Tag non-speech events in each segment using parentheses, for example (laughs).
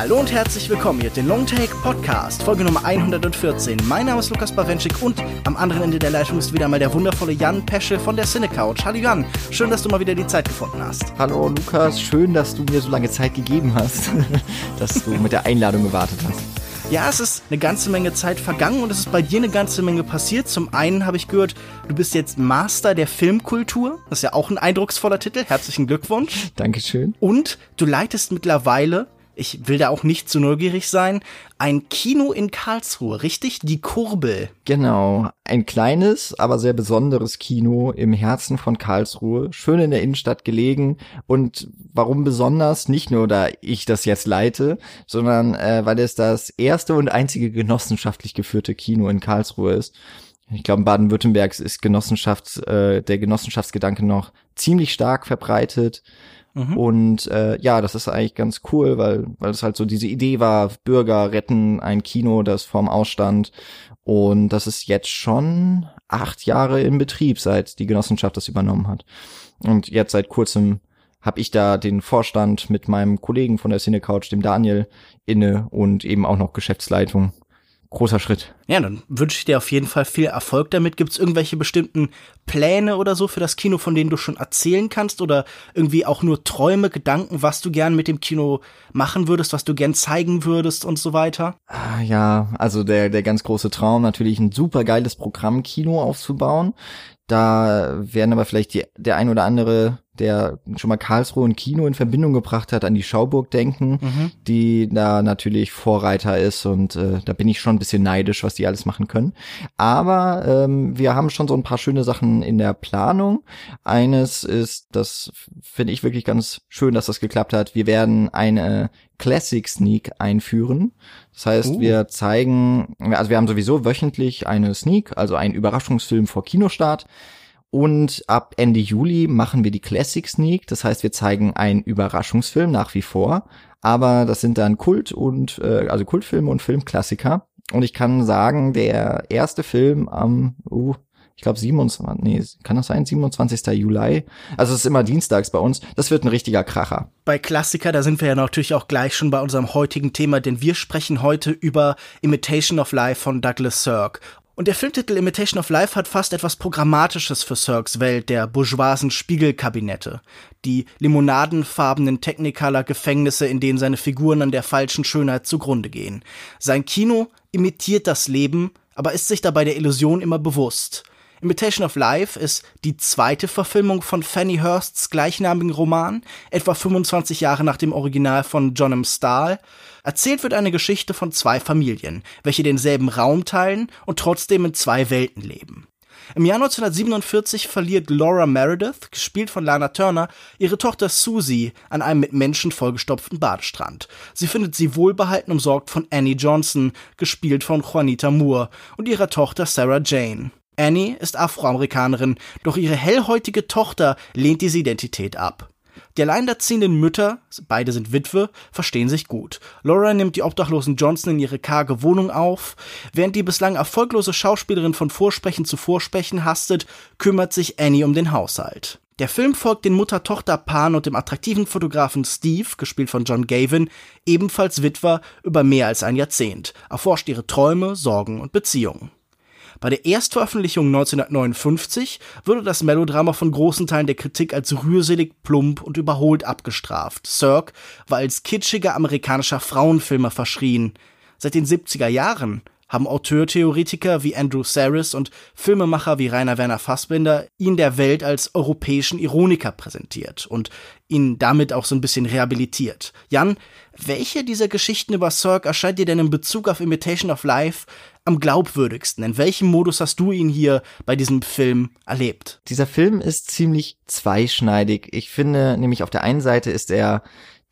Hallo und herzlich willkommen hier, den Longtake Podcast, Folge Nummer 114. Mein Name ist Lukas Bawenschik und am anderen Ende der Leitung ist wieder mal der wundervolle Jan Peschel von der Cinecouch. Hallo Jan, schön, dass du mal wieder die Zeit gefunden hast. Hallo Lukas, schön, dass du mir so lange Zeit gegeben hast, (laughs) dass du mit der Einladung gewartet hast. Ja, es ist eine ganze Menge Zeit vergangen und es ist bei dir eine ganze Menge passiert. Zum einen habe ich gehört, du bist jetzt Master der Filmkultur. Das ist ja auch ein eindrucksvoller Titel. Herzlichen Glückwunsch. Dankeschön. Und du leitest mittlerweile ich will da auch nicht zu neugierig sein, ein Kino in Karlsruhe, richtig? Die Kurbel. Genau, ein kleines, aber sehr besonderes Kino im Herzen von Karlsruhe, schön in der Innenstadt gelegen und warum besonders? Nicht nur, da ich das jetzt leite, sondern äh, weil es das erste und einzige genossenschaftlich geführte Kino in Karlsruhe ist. Ich glaube, in Baden-Württemberg ist Genossenschafts, äh, der Genossenschaftsgedanke noch ziemlich stark verbreitet. Mhm. Und äh, ja, das ist eigentlich ganz cool, weil weil es halt so diese Idee war, Bürger retten ein Kino, das vorm Ausstand. Und das ist jetzt schon acht Jahre in Betrieb, seit die Genossenschaft das übernommen hat. Und jetzt seit kurzem habe ich da den Vorstand mit meinem Kollegen von der Cinecouch, dem Daniel, inne und eben auch noch Geschäftsleitung großer Schritt. Ja, dann wünsche ich dir auf jeden Fall viel Erfolg damit. Gibt es irgendwelche bestimmten Pläne oder so für das Kino, von denen du schon erzählen kannst? Oder irgendwie auch nur Träume, Gedanken, was du gern mit dem Kino machen würdest, was du gern zeigen würdest und so weiter? Ah, ja, also der, der ganz große Traum, natürlich ein super geiles Programm Kino aufzubauen. Da werden aber vielleicht die, der ein oder andere der schon mal Karlsruhe und Kino in Verbindung gebracht hat, an die Schauburg denken, mhm. die da natürlich Vorreiter ist und äh, da bin ich schon ein bisschen neidisch, was die alles machen können. Aber ähm, wir haben schon so ein paar schöne Sachen in der Planung. Eines ist, das finde ich wirklich ganz schön, dass das geklappt hat. Wir werden eine Classic Sneak einführen. Das heißt, uh. wir zeigen, also wir haben sowieso wöchentlich eine Sneak, also einen Überraschungsfilm vor Kinostart. Und ab Ende Juli machen wir die Classic Sneak. Das heißt, wir zeigen einen Überraschungsfilm nach wie vor. Aber das sind dann Kult und, äh, also Kultfilme und Filmklassiker. Und ich kann sagen, der erste Film am, uh, ich glaube 27, nee, kann das sein? 27. Juli. Also es ist immer dienstags bei uns. Das wird ein richtiger Kracher. Bei Klassiker, da sind wir ja natürlich auch gleich schon bei unserem heutigen Thema, denn wir sprechen heute über Imitation of Life von Douglas Sirk. Und der Filmtitel Imitation of Life hat fast etwas Programmatisches für Cirques Welt der bourgeoisen Spiegelkabinette. Die limonadenfarbenen Technicolor Gefängnisse, in denen seine Figuren an der falschen Schönheit zugrunde gehen. Sein Kino imitiert das Leben, aber ist sich dabei der Illusion immer bewusst. Imitation of Life ist die zweite Verfilmung von Fanny Hursts gleichnamigen Roman, etwa 25 Jahre nach dem Original von John M. Stahl. Erzählt wird eine Geschichte von zwei Familien, welche denselben Raum teilen und trotzdem in zwei Welten leben. Im Jahr 1947 verliert Laura Meredith, gespielt von Lana Turner, ihre Tochter Susie an einem mit Menschen vollgestopften Badestrand. Sie findet sie wohlbehalten umsorgt von Annie Johnson, gespielt von Juanita Moore, und ihrer Tochter Sarah Jane. Annie ist Afroamerikanerin, doch ihre hellhäutige Tochter lehnt diese Identität ab. Die alleinerziehenden Mütter, beide sind Witwe, verstehen sich gut. Laura nimmt die obdachlosen Johnson in ihre karge Wohnung auf. Während die bislang erfolglose Schauspielerin von Vorsprechen zu Vorsprechen hastet, kümmert sich Annie um den Haushalt. Der Film folgt den Mutter-Tochter-Paaren und dem attraktiven Fotografen Steve, gespielt von John Gavin, ebenfalls Witwer, über mehr als ein Jahrzehnt, erforscht ihre Träume, Sorgen und Beziehungen. Bei der Erstveröffentlichung 1959 wurde das Melodrama von großen Teilen der Kritik als rührselig, plump und überholt abgestraft. Cirque war als kitschiger amerikanischer Frauenfilmer verschrien. Seit den 70er Jahren haben Auteurtheoretiker wie Andrew Saris und Filmemacher wie Rainer Werner Fassbinder ihn der Welt als europäischen Ironiker präsentiert und ihn damit auch so ein bisschen rehabilitiert. Jan, welche dieser Geschichten über Cirque erscheint dir denn in Bezug auf Imitation of Life am glaubwürdigsten? In welchem Modus hast du ihn hier bei diesem Film erlebt? Dieser Film ist ziemlich zweischneidig. Ich finde nämlich auf der einen Seite ist er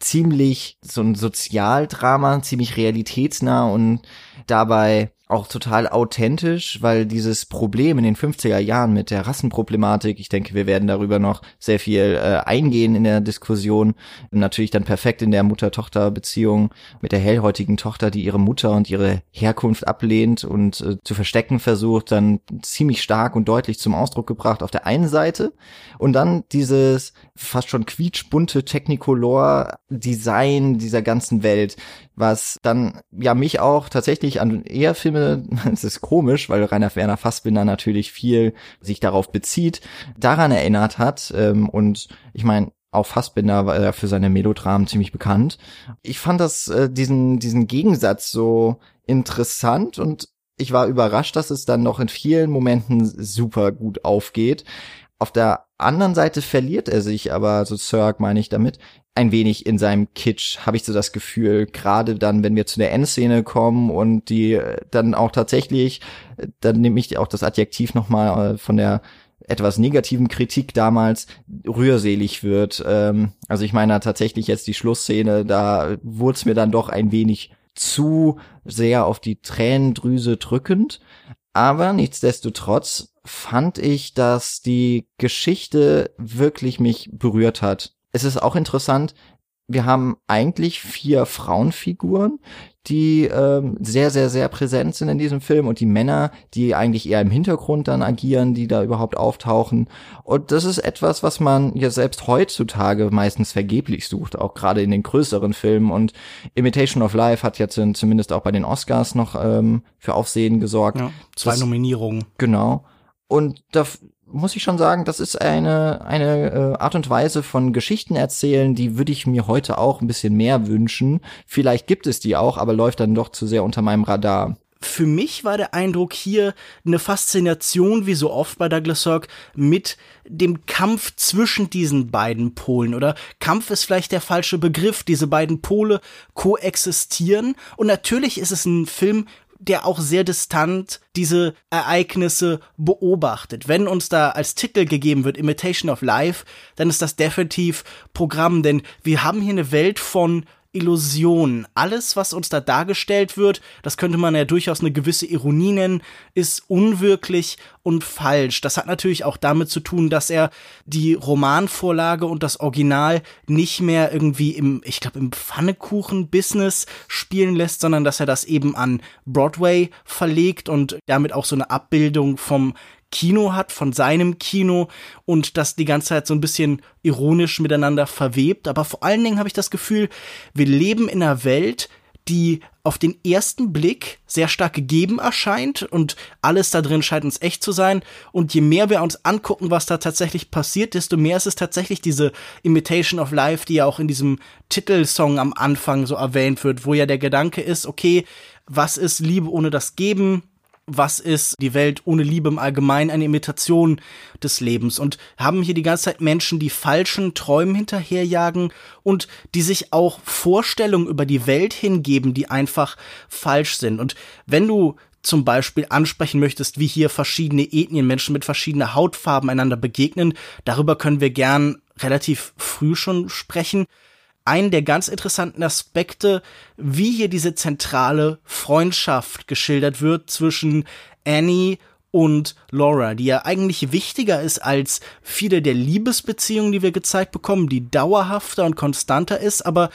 ziemlich so ein Sozialdrama, ziemlich realitätsnah und dabei auch total authentisch, weil dieses Problem in den 50er Jahren mit der Rassenproblematik, ich denke, wir werden darüber noch sehr viel äh, eingehen in der Diskussion, natürlich dann perfekt in der Mutter-Tochter-Beziehung mit der hellhäutigen Tochter, die ihre Mutter und ihre Herkunft ablehnt und äh, zu verstecken versucht, dann ziemlich stark und deutlich zum Ausdruck gebracht auf der einen Seite. Und dann dieses fast schon quietschbunte Technicolor-Design dieser ganzen Welt, was dann ja mich auch tatsächlich an eher Filme, (laughs) es ist komisch, weil Rainer Werner Fassbinder natürlich viel sich darauf bezieht, daran erinnert hat. Ähm, und ich meine, auch Fassbinder war er für seine Melodramen ziemlich bekannt. Ich fand das, äh, diesen, diesen Gegensatz so interessant und ich war überrascht, dass es dann noch in vielen Momenten super gut aufgeht. Auf der anderen Seite verliert er sich aber, so Cirque meine ich damit, ein wenig in seinem Kitsch, habe ich so das Gefühl, gerade dann, wenn wir zu der Endszene kommen und die äh, dann auch tatsächlich, äh, dann nehme ich auch das Adjektiv nochmal äh, von der etwas negativen Kritik damals rührselig wird. Ähm, also ich meine tatsächlich jetzt die Schlussszene, da wurde es mir dann doch ein wenig zu sehr auf die Tränendrüse drückend. Aber nichtsdestotrotz fand ich, dass die Geschichte wirklich mich berührt hat. Es ist auch interessant, wir haben eigentlich vier Frauenfiguren, die ähm, sehr, sehr, sehr präsent sind in diesem Film und die Männer, die eigentlich eher im Hintergrund dann agieren, die da überhaupt auftauchen. Und das ist etwas, was man ja selbst heutzutage meistens vergeblich sucht, auch gerade in den größeren Filmen. Und Imitation of Life hat jetzt zumindest auch bei den Oscars noch ähm, für Aufsehen gesorgt. Ja, zwei das, Nominierungen. Genau. Und da muss ich schon sagen, das ist eine, eine äh, Art und Weise von Geschichten erzählen, die würde ich mir heute auch ein bisschen mehr wünschen. Vielleicht gibt es die auch, aber läuft dann doch zu sehr unter meinem Radar. Für mich war der Eindruck hier eine Faszination, wie so oft bei Douglas Sirk, mit dem Kampf zwischen diesen beiden Polen. Oder Kampf ist vielleicht der falsche Begriff. Diese beiden Pole koexistieren. Und natürlich ist es ein Film, der auch sehr distant diese Ereignisse beobachtet. Wenn uns da als Titel gegeben wird Imitation of Life, dann ist das definitiv Programm, denn wir haben hier eine Welt von Illusion. Alles, was uns da dargestellt wird, das könnte man ja durchaus eine gewisse Ironie nennen, ist unwirklich und falsch. Das hat natürlich auch damit zu tun, dass er die Romanvorlage und das Original nicht mehr irgendwie im, ich glaube, im Pfannekuchen-Business spielen lässt, sondern dass er das eben an Broadway verlegt und damit auch so eine Abbildung vom Kino hat, von seinem Kino und das die ganze Zeit so ein bisschen ironisch miteinander verwebt. Aber vor allen Dingen habe ich das Gefühl, wir leben in einer Welt, die auf den ersten Blick sehr stark gegeben erscheint und alles da drin scheint uns echt zu sein. Und je mehr wir uns angucken, was da tatsächlich passiert, desto mehr ist es tatsächlich diese Imitation of Life, die ja auch in diesem Titelsong am Anfang so erwähnt wird, wo ja der Gedanke ist, okay, was ist Liebe ohne das Geben? Was ist die Welt ohne Liebe im Allgemeinen eine Imitation des Lebens und haben hier die ganze Zeit Menschen, die falschen Träumen hinterherjagen und die sich auch Vorstellungen über die Welt hingeben, die einfach falsch sind. Und wenn du zum Beispiel ansprechen möchtest, wie hier verschiedene Ethnien, Menschen mit verschiedener Hautfarben einander begegnen, darüber können wir gern relativ früh schon sprechen einen der ganz interessanten Aspekte, wie hier diese zentrale Freundschaft geschildert wird zwischen Annie und Laura, die ja eigentlich wichtiger ist als viele der Liebesbeziehungen, die wir gezeigt bekommen, die dauerhafter und konstanter ist, aber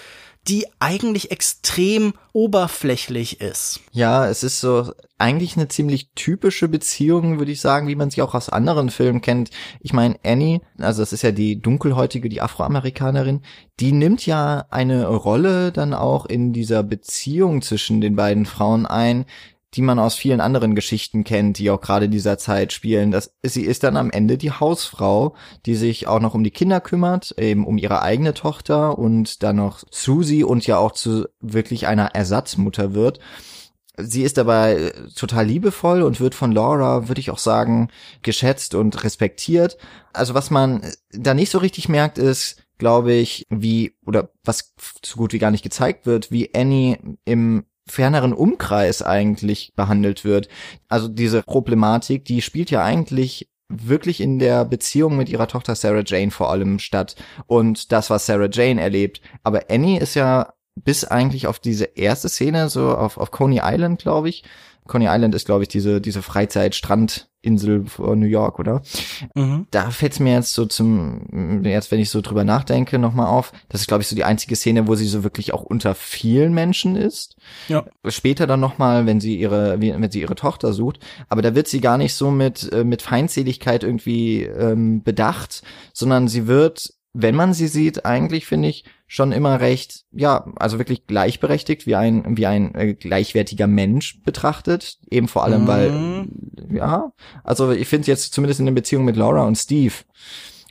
die eigentlich extrem oberflächlich ist. Ja, es ist so eigentlich eine ziemlich typische Beziehung, würde ich sagen, wie man sie auch aus anderen Filmen kennt. Ich meine, Annie, also das ist ja die dunkelhäutige, die Afroamerikanerin, die nimmt ja eine Rolle dann auch in dieser Beziehung zwischen den beiden Frauen ein, die man aus vielen anderen Geschichten kennt, die auch gerade dieser Zeit spielen. Das, sie ist dann am Ende die Hausfrau, die sich auch noch um die Kinder kümmert, eben um ihre eigene Tochter und dann noch Susie und ja auch zu wirklich einer Ersatzmutter wird. Sie ist dabei total liebevoll und wird von Laura, würde ich auch sagen, geschätzt und respektiert. Also was man da nicht so richtig merkt, ist, glaube ich, wie, oder was so gut wie gar nicht gezeigt wird, wie Annie im ferneren Umkreis eigentlich behandelt wird. Also diese Problematik, die spielt ja eigentlich wirklich in der Beziehung mit ihrer Tochter Sarah Jane vor allem statt und das, was Sarah Jane erlebt. Aber Annie ist ja bis eigentlich auf diese erste Szene, so auf, auf Coney Island, glaube ich, Coney Island ist, glaube ich, diese, diese Freizeit-Strandinsel von New York, oder? Mhm. Da fällt es mir jetzt so zum, jetzt wenn ich so drüber nachdenke, nochmal auf. Das ist, glaube ich, so die einzige Szene, wo sie so wirklich auch unter vielen Menschen ist. Ja. Später dann nochmal, wenn sie ihre, wenn sie ihre Tochter sucht. Aber da wird sie gar nicht so mit, äh, mit Feindseligkeit irgendwie ähm, bedacht, sondern sie wird wenn man sie sieht, eigentlich finde ich schon immer recht, ja, also wirklich gleichberechtigt, wie ein, wie ein äh, gleichwertiger Mensch betrachtet. Eben vor allem, mhm. weil, ja, also ich finde jetzt zumindest in der Beziehung mit Laura und Steve,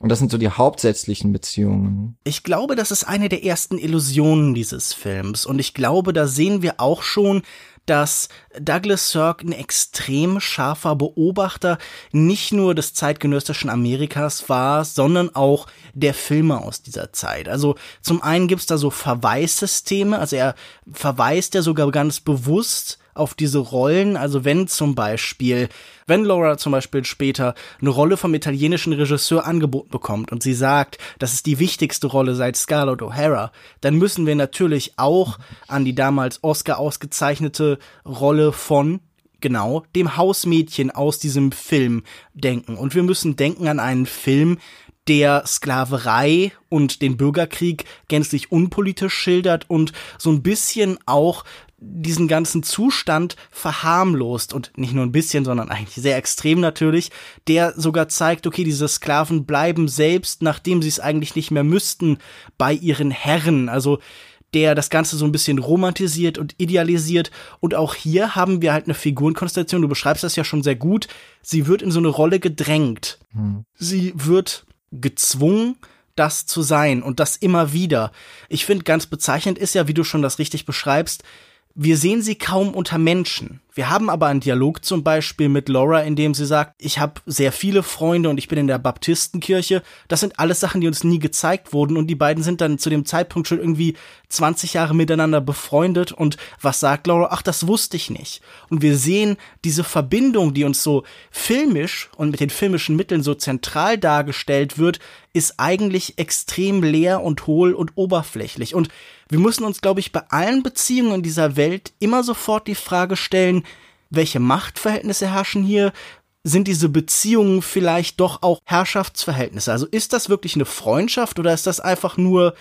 und das sind so die hauptsächlichen Beziehungen. Ich glaube, das ist eine der ersten Illusionen dieses Films. Und ich glaube, da sehen wir auch schon, dass Douglas Sirk ein extrem scharfer Beobachter nicht nur des zeitgenössischen Amerikas war, sondern auch der Filme aus dieser Zeit. Also zum einen gibt's da so Verweissysteme, also er verweist ja sogar ganz bewusst auf diese Rollen. Also wenn zum Beispiel, wenn Laura zum Beispiel später eine Rolle vom italienischen Regisseur angeboten bekommt und sie sagt, das ist die wichtigste Rolle seit Scarlett O'Hara, dann müssen wir natürlich auch an die damals Oscar ausgezeichnete Rolle von genau dem Hausmädchen aus diesem Film denken. Und wir müssen denken an einen Film, der Sklaverei und den Bürgerkrieg gänzlich unpolitisch schildert und so ein bisschen auch diesen ganzen Zustand verharmlost und nicht nur ein bisschen, sondern eigentlich sehr extrem natürlich, der sogar zeigt, okay, diese Sklaven bleiben selbst, nachdem sie es eigentlich nicht mehr müssten, bei ihren Herren. Also der das Ganze so ein bisschen romantisiert und idealisiert. Und auch hier haben wir halt eine Figurenkonstellation. Du beschreibst das ja schon sehr gut. Sie wird in so eine Rolle gedrängt. Hm. Sie wird gezwungen, das zu sein und das immer wieder. Ich finde, ganz bezeichnend ist ja, wie du schon das richtig beschreibst, wir sehen sie kaum unter Menschen. Wir haben aber einen Dialog zum Beispiel mit Laura, in dem sie sagt, ich habe sehr viele Freunde und ich bin in der Baptistenkirche. Das sind alles Sachen, die uns nie gezeigt wurden und die beiden sind dann zu dem Zeitpunkt schon irgendwie 20 Jahre miteinander befreundet und was sagt Laura? Ach, das wusste ich nicht. Und wir sehen diese Verbindung, die uns so filmisch und mit den filmischen Mitteln so zentral dargestellt wird, ist eigentlich extrem leer und hohl und oberflächlich und wir müssen uns, glaube ich, bei allen Beziehungen in dieser Welt immer sofort die Frage stellen, welche Machtverhältnisse herrschen hier? Sind diese Beziehungen vielleicht doch auch Herrschaftsverhältnisse? Also ist das wirklich eine Freundschaft oder ist das einfach nur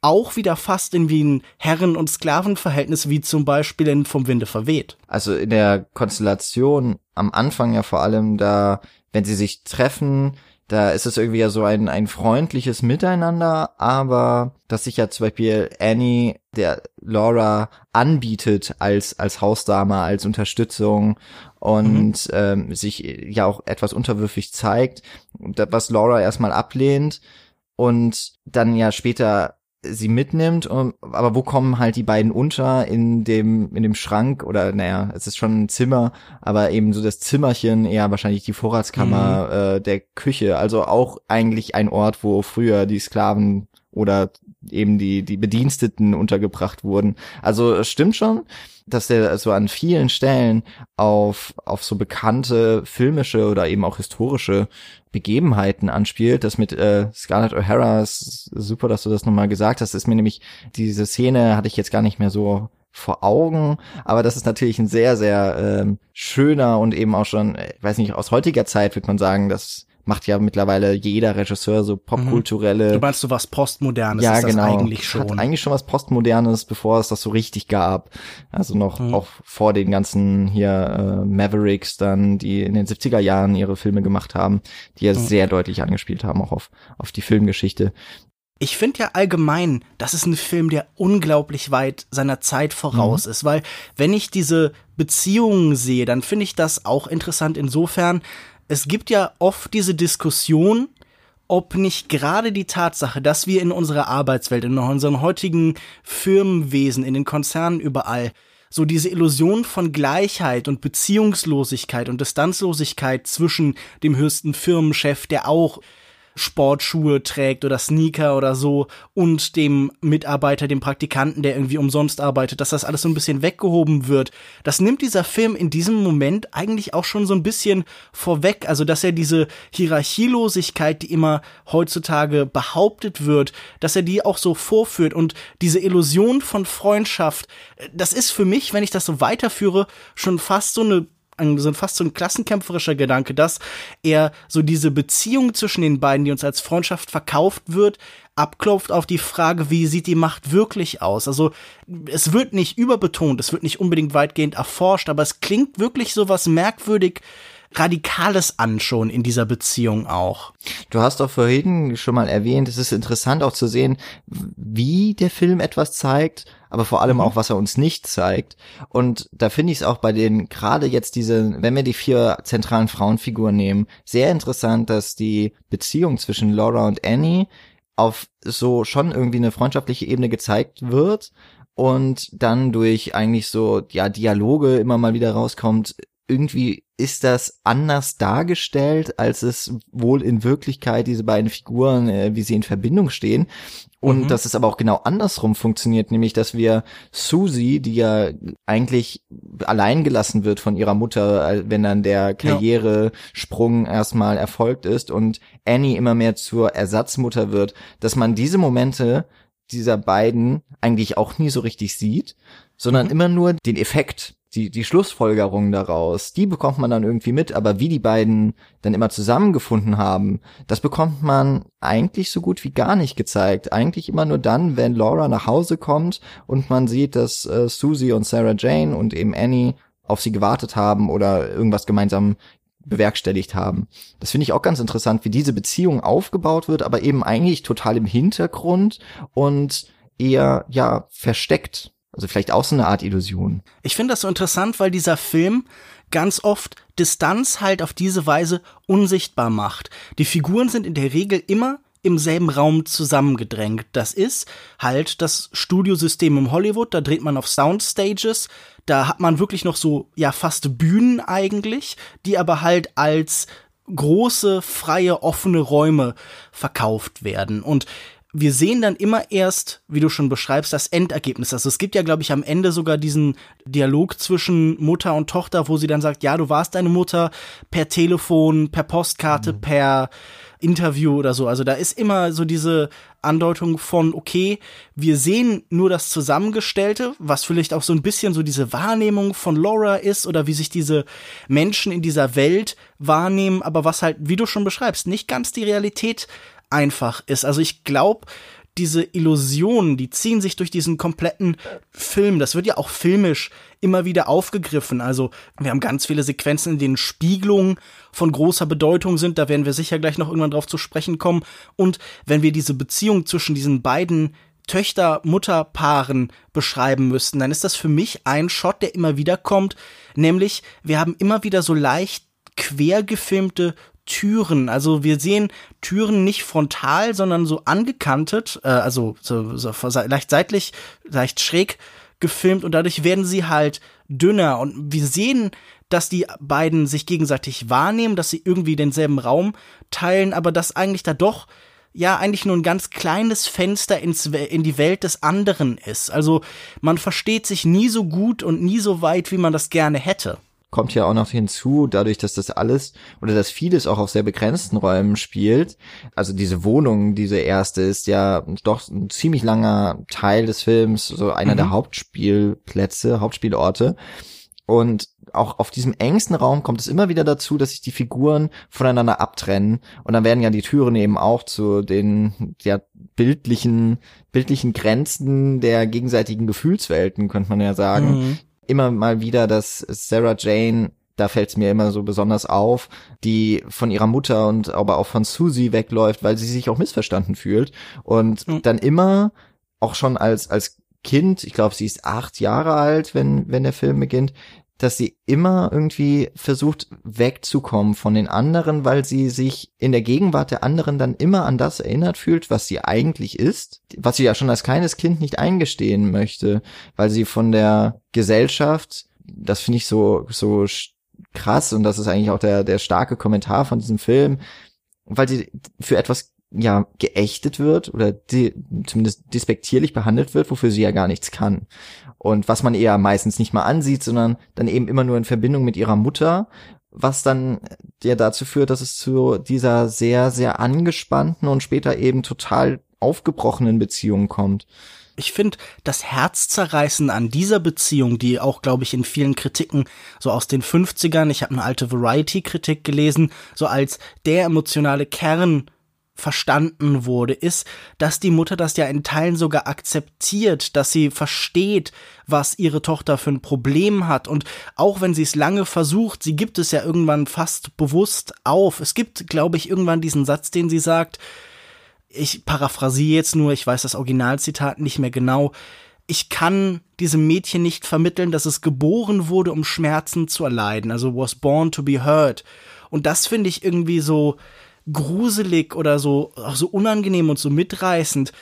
auch wieder fast in wie ein Herren- und Sklavenverhältnis, wie zum Beispiel in Vom Winde verweht? Also in der Konstellation am Anfang ja vor allem da, wenn sie sich treffen, da ist es irgendwie ja so ein, ein freundliches Miteinander, aber dass sich ja zum Beispiel Annie der Laura anbietet als, als Hausdame, als Unterstützung und mhm. ähm, sich ja auch etwas unterwürfig zeigt, was Laura erstmal ablehnt und dann ja später sie mitnimmt, aber wo kommen halt die beiden unter in dem in dem Schrank oder naja, es ist schon ein Zimmer, aber eben so das Zimmerchen eher wahrscheinlich die Vorratskammer mhm. äh, der Küche, also auch eigentlich ein Ort, wo früher die Sklaven oder eben die die Bediensteten untergebracht wurden. Also es stimmt schon, dass der so an vielen Stellen auf auf so bekannte filmische oder eben auch historische Begebenheiten anspielt. Das mit äh, Scarlett O'Hara ist super, dass du das nochmal gesagt hast. Das ist mir nämlich, diese Szene hatte ich jetzt gar nicht mehr so vor Augen, aber das ist natürlich ein sehr, sehr ähm, schöner und eben auch schon, ich weiß nicht, aus heutiger Zeit würde man sagen, dass macht ja mittlerweile jeder Regisseur so popkulturelle. Du meinst so was Postmodernes ja, ist genau. eigentlich schon. Hat eigentlich schon was Postmodernes, bevor es das so richtig gab. Also noch mhm. auch vor den ganzen hier äh, Mavericks dann, die in den 70er Jahren ihre Filme gemacht haben, die ja mhm. sehr deutlich angespielt haben, auch auf, auf die Filmgeschichte. Ich finde ja allgemein, das ist ein Film, der unglaublich weit seiner Zeit voraus mhm. ist, weil wenn ich diese Beziehungen sehe, dann finde ich das auch interessant insofern, es gibt ja oft diese Diskussion, ob nicht gerade die Tatsache, dass wir in unserer Arbeitswelt, in unserem heutigen Firmenwesen, in den Konzernen überall, so diese Illusion von Gleichheit und Beziehungslosigkeit und Distanzlosigkeit zwischen dem höchsten Firmenchef, der auch Sportschuhe trägt oder Sneaker oder so und dem Mitarbeiter, dem Praktikanten, der irgendwie umsonst arbeitet, dass das alles so ein bisschen weggehoben wird. Das nimmt dieser Film in diesem Moment eigentlich auch schon so ein bisschen vorweg, also dass er diese Hierarchielosigkeit, die immer heutzutage behauptet wird, dass er die auch so vorführt und diese Illusion von Freundschaft, das ist für mich, wenn ich das so weiterführe, schon fast so eine ein, so fast so ein klassenkämpferischer Gedanke, dass er so diese Beziehung zwischen den beiden, die uns als Freundschaft verkauft wird, abklopft auf die Frage, wie sieht die Macht wirklich aus? Also es wird nicht überbetont, es wird nicht unbedingt weitgehend erforscht, aber es klingt wirklich so was merkwürdig Radikales an schon in dieser Beziehung auch. Du hast doch vorhin schon mal erwähnt, es ist interessant auch zu sehen, wie der Film etwas zeigt, aber vor allem mhm. auch, was er uns nicht zeigt. Und da finde ich es auch bei den, gerade jetzt diese, wenn wir die vier zentralen Frauenfiguren nehmen, sehr interessant, dass die Beziehung zwischen Laura und Annie auf so schon irgendwie eine freundschaftliche Ebene gezeigt wird und dann durch eigentlich so ja Dialoge immer mal wieder rauskommt, irgendwie ist das anders dargestellt, als es wohl in Wirklichkeit diese beiden Figuren, äh, wie sie in Verbindung stehen. Und mhm. dass es aber auch genau andersrum funktioniert, nämlich dass wir Susie, die ja eigentlich allein gelassen wird von ihrer Mutter, äh, wenn dann der Karrieresprung ja. erstmal erfolgt ist und Annie immer mehr zur Ersatzmutter wird, dass man diese Momente dieser beiden eigentlich auch nie so richtig sieht, sondern mhm. immer nur den Effekt die, die Schlussfolgerung daraus, die bekommt man dann irgendwie mit, aber wie die beiden dann immer zusammengefunden haben, das bekommt man eigentlich so gut wie gar nicht gezeigt. Eigentlich immer nur dann, wenn Laura nach Hause kommt und man sieht, dass äh, Susie und Sarah Jane und eben Annie auf sie gewartet haben oder irgendwas gemeinsam bewerkstelligt haben. Das finde ich auch ganz interessant, wie diese Beziehung aufgebaut wird, aber eben eigentlich total im Hintergrund und eher, ja, versteckt also vielleicht auch so eine Art Illusion. Ich finde das so interessant, weil dieser Film ganz oft Distanz halt auf diese Weise unsichtbar macht. Die Figuren sind in der Regel immer im selben Raum zusammengedrängt. Das ist halt das Studiosystem im Hollywood, da dreht man auf Soundstages, da hat man wirklich noch so, ja, fast Bühnen eigentlich, die aber halt als große, freie, offene Räume verkauft werden. Und wir sehen dann immer erst, wie du schon beschreibst, das Endergebnis. Also es gibt ja, glaube ich, am Ende sogar diesen Dialog zwischen Mutter und Tochter, wo sie dann sagt, ja, du warst deine Mutter per Telefon, per Postkarte, mhm. per Interview oder so. Also da ist immer so diese Andeutung von, okay, wir sehen nur das Zusammengestellte, was vielleicht auch so ein bisschen so diese Wahrnehmung von Laura ist oder wie sich diese Menschen in dieser Welt wahrnehmen, aber was halt, wie du schon beschreibst, nicht ganz die Realität einfach ist. Also ich glaube, diese Illusionen, die ziehen sich durch diesen kompletten Film. Das wird ja auch filmisch immer wieder aufgegriffen. Also wir haben ganz viele Sequenzen, in denen Spiegelungen von großer Bedeutung sind. Da werden wir sicher gleich noch irgendwann drauf zu sprechen kommen. Und wenn wir diese Beziehung zwischen diesen beiden Töchter-Mutter-Paaren beschreiben müssten, dann ist das für mich ein Shot, der immer wieder kommt. Nämlich, wir haben immer wieder so leicht quer gefilmte Türen. Also wir sehen Türen nicht frontal, sondern so angekantet, äh, also so, so leicht seitlich, leicht schräg gefilmt und dadurch werden sie halt dünner und wir sehen, dass die beiden sich gegenseitig wahrnehmen, dass sie irgendwie denselben Raum teilen, aber dass eigentlich da doch ja eigentlich nur ein ganz kleines Fenster ins, in die Welt des anderen ist. Also man versteht sich nie so gut und nie so weit, wie man das gerne hätte kommt ja auch noch hinzu, dadurch, dass das alles oder dass vieles auch auf sehr begrenzten Räumen spielt. Also diese Wohnung, diese erste, ist ja doch ein ziemlich langer Teil des Films, so einer mhm. der Hauptspielplätze, Hauptspielorte. Und auch auf diesem engsten Raum kommt es immer wieder dazu, dass sich die Figuren voneinander abtrennen. Und dann werden ja die Türen eben auch zu den ja, bildlichen, bildlichen Grenzen der gegenseitigen Gefühlswelten, könnte man ja sagen, mhm immer mal wieder, dass Sarah Jane da fällt es mir immer so besonders auf, die von ihrer Mutter und aber auch von Susie wegläuft, weil sie sich auch missverstanden fühlt und mhm. dann immer auch schon als als Kind, ich glaube, sie ist acht Jahre alt, wenn wenn der Film beginnt, dass sie immer irgendwie versucht wegzukommen von den anderen, weil sie sich in der Gegenwart der anderen dann immer an das erinnert fühlt, was sie eigentlich ist, was sie ja schon als kleines Kind nicht eingestehen möchte, weil sie von der Gesellschaft, das finde ich so so krass und das ist eigentlich auch der der starke Kommentar von diesem Film, weil sie für etwas ja geächtet wird oder die, zumindest despektierlich behandelt wird, wofür sie ja gar nichts kann. Und was man eher meistens nicht mal ansieht, sondern dann eben immer nur in Verbindung mit ihrer Mutter, was dann ja dazu führt, dass es zu dieser sehr, sehr angespannten und später eben total aufgebrochenen Beziehung kommt. Ich finde das Herzzerreißen an dieser Beziehung, die auch, glaube ich, in vielen Kritiken so aus den 50ern, ich habe eine alte Variety-Kritik gelesen, so als der emotionale Kern verstanden wurde, ist, dass die Mutter das ja in Teilen sogar akzeptiert, dass sie versteht, was ihre Tochter für ein Problem hat und auch wenn sie es lange versucht, sie gibt es ja irgendwann fast bewusst auf. Es gibt, glaube ich, irgendwann diesen Satz, den sie sagt, ich paraphrasiere jetzt nur, ich weiß das Originalzitat nicht mehr genau, ich kann diesem Mädchen nicht vermitteln, dass es geboren wurde, um Schmerzen zu erleiden, also was born to be hurt. Und das finde ich irgendwie so, gruselig oder so, auch so unangenehm und so mitreißend.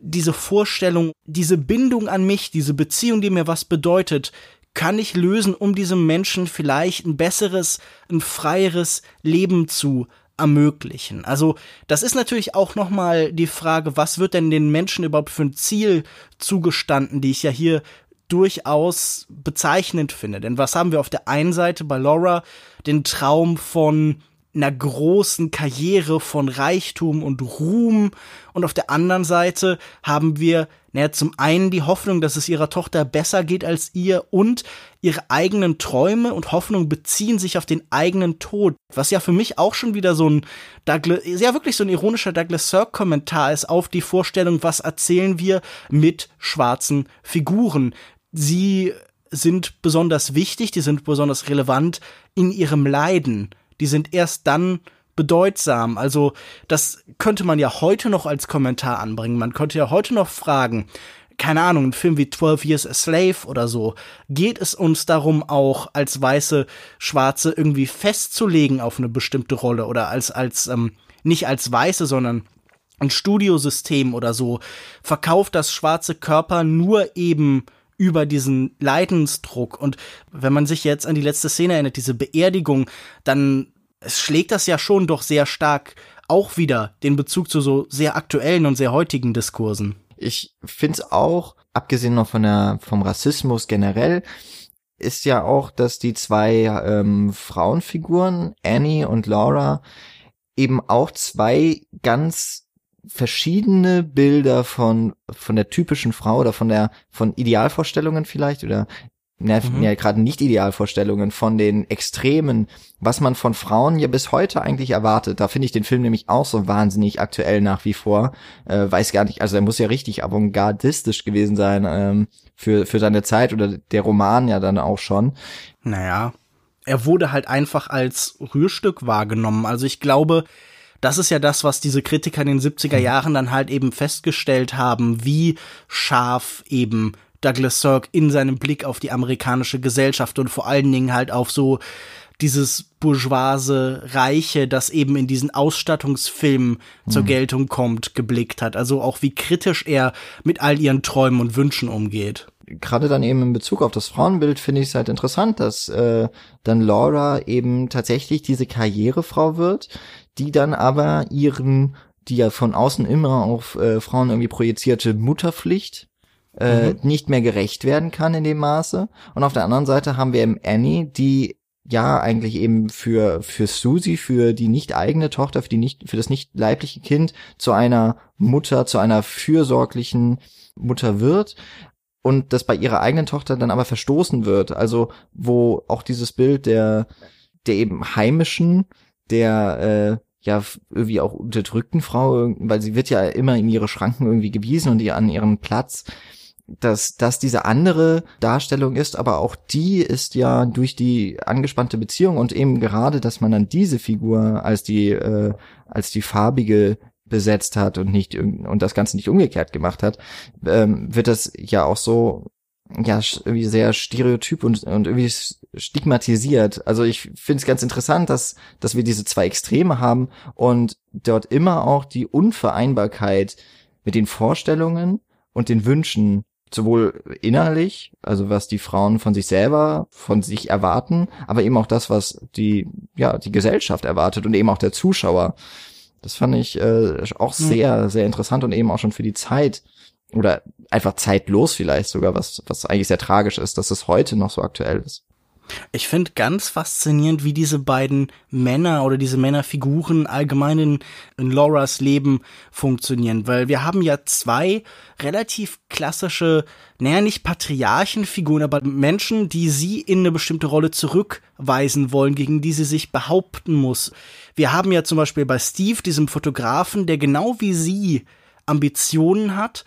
Diese Vorstellung, diese Bindung an mich, diese Beziehung, die mir was bedeutet, kann ich lösen, um diesem Menschen vielleicht ein besseres, ein freieres Leben zu ermöglichen. Also, das ist natürlich auch nochmal die Frage, was wird denn den Menschen überhaupt für ein Ziel zugestanden, die ich ja hier durchaus bezeichnend finde. Denn was haben wir auf der einen Seite bei Laura? Den Traum von einer großen Karriere von Reichtum und Ruhm. Und auf der anderen Seite haben wir naja, zum einen die Hoffnung, dass es ihrer Tochter besser geht als ihr und ihre eigenen Träume und Hoffnungen beziehen sich auf den eigenen Tod, was ja für mich auch schon wieder so ein Douglas, ja wirklich so ein ironischer Douglas Sirk Kommentar ist auf die Vorstellung, was erzählen wir mit schwarzen Figuren. Sie sind besonders wichtig, die sind besonders relevant in ihrem Leiden die sind erst dann bedeutsam. Also das könnte man ja heute noch als Kommentar anbringen. Man könnte ja heute noch fragen, keine Ahnung, ein Film wie 12 Years a Slave oder so, geht es uns darum auch als weiße Schwarze irgendwie festzulegen auf eine bestimmte Rolle oder als als ähm, nicht als weiße, sondern ein Studiosystem oder so verkauft das schwarze Körper nur eben über diesen Leidensdruck. Und wenn man sich jetzt an die letzte Szene erinnert, diese Beerdigung, dann es schlägt das ja schon doch sehr stark auch wieder den Bezug zu so sehr aktuellen und sehr heutigen Diskursen. Ich find's auch, abgesehen noch von der, vom Rassismus generell, ist ja auch, dass die zwei ähm, Frauenfiguren, Annie und Laura, eben auch zwei ganz verschiedene Bilder von von der typischen Frau oder von der von Idealvorstellungen vielleicht oder ja, mhm. ja gerade nicht Idealvorstellungen von den Extremen, was man von Frauen ja bis heute eigentlich erwartet. Da finde ich den Film nämlich auch so wahnsinnig aktuell nach wie vor. Äh, weiß gar nicht, also er muss ja richtig avantgardistisch gewesen sein ähm, für für seine Zeit oder der Roman ja dann auch schon. Naja, er wurde halt einfach als Rührstück wahrgenommen. Also ich glaube, das ist ja das, was diese Kritiker in den 70er mhm. Jahren dann halt eben festgestellt haben, wie scharf eben Douglas Sirk in seinem Blick auf die amerikanische Gesellschaft und vor allen Dingen halt auf so dieses bourgeoise Reiche, das eben in diesen Ausstattungsfilmen mhm. zur Geltung kommt, geblickt hat. Also auch wie kritisch er mit all ihren Träumen und Wünschen umgeht. Gerade dann eben in Bezug auf das Frauenbild finde ich es halt interessant, dass äh, dann Laura eben tatsächlich diese Karrierefrau wird, die dann aber ihren, die ja von außen immer auf äh, Frauen irgendwie projizierte Mutterpflicht äh, mhm. nicht mehr gerecht werden kann in dem Maße. Und auf der anderen Seite haben wir eben Annie, die ja eigentlich eben für für Susie, für die nicht eigene Tochter, für die nicht für das nicht leibliche Kind zu einer Mutter, zu einer fürsorglichen Mutter wird und das bei ihrer eigenen Tochter dann aber verstoßen wird. Also wo auch dieses Bild der der eben heimischen, der äh, ja irgendwie auch unterdrückten Frau, weil sie wird ja immer in ihre Schranken irgendwie gewiesen und ihr an ihren Platz. Dass das diese andere Darstellung ist, aber auch die ist ja durch die angespannte Beziehung und eben gerade, dass man dann diese Figur als die äh, als die farbige besetzt hat und nicht und das Ganze nicht umgekehrt gemacht hat, ähm, wird das ja auch so ja irgendwie sehr stereotyp und und irgendwie stigmatisiert. Also ich finde es ganz interessant, dass dass wir diese zwei Extreme haben und dort immer auch die Unvereinbarkeit mit den Vorstellungen und den Wünschen sowohl innerlich, also was die Frauen von sich selber, von sich erwarten, aber eben auch das, was die, ja, die Gesellschaft erwartet und eben auch der Zuschauer. Das fand ich äh, auch sehr, sehr interessant und eben auch schon für die Zeit oder einfach zeitlos vielleicht sogar, was, was eigentlich sehr tragisch ist, dass es heute noch so aktuell ist. Ich finde ganz faszinierend, wie diese beiden Männer oder diese Männerfiguren allgemein in, in Lauras Leben funktionieren, weil wir haben ja zwei relativ klassische, naja, nicht Patriarchenfiguren, aber Menschen, die sie in eine bestimmte Rolle zurückweisen wollen, gegen die sie sich behaupten muss. Wir haben ja zum Beispiel bei Steve, diesem Fotografen, der genau wie sie Ambitionen hat,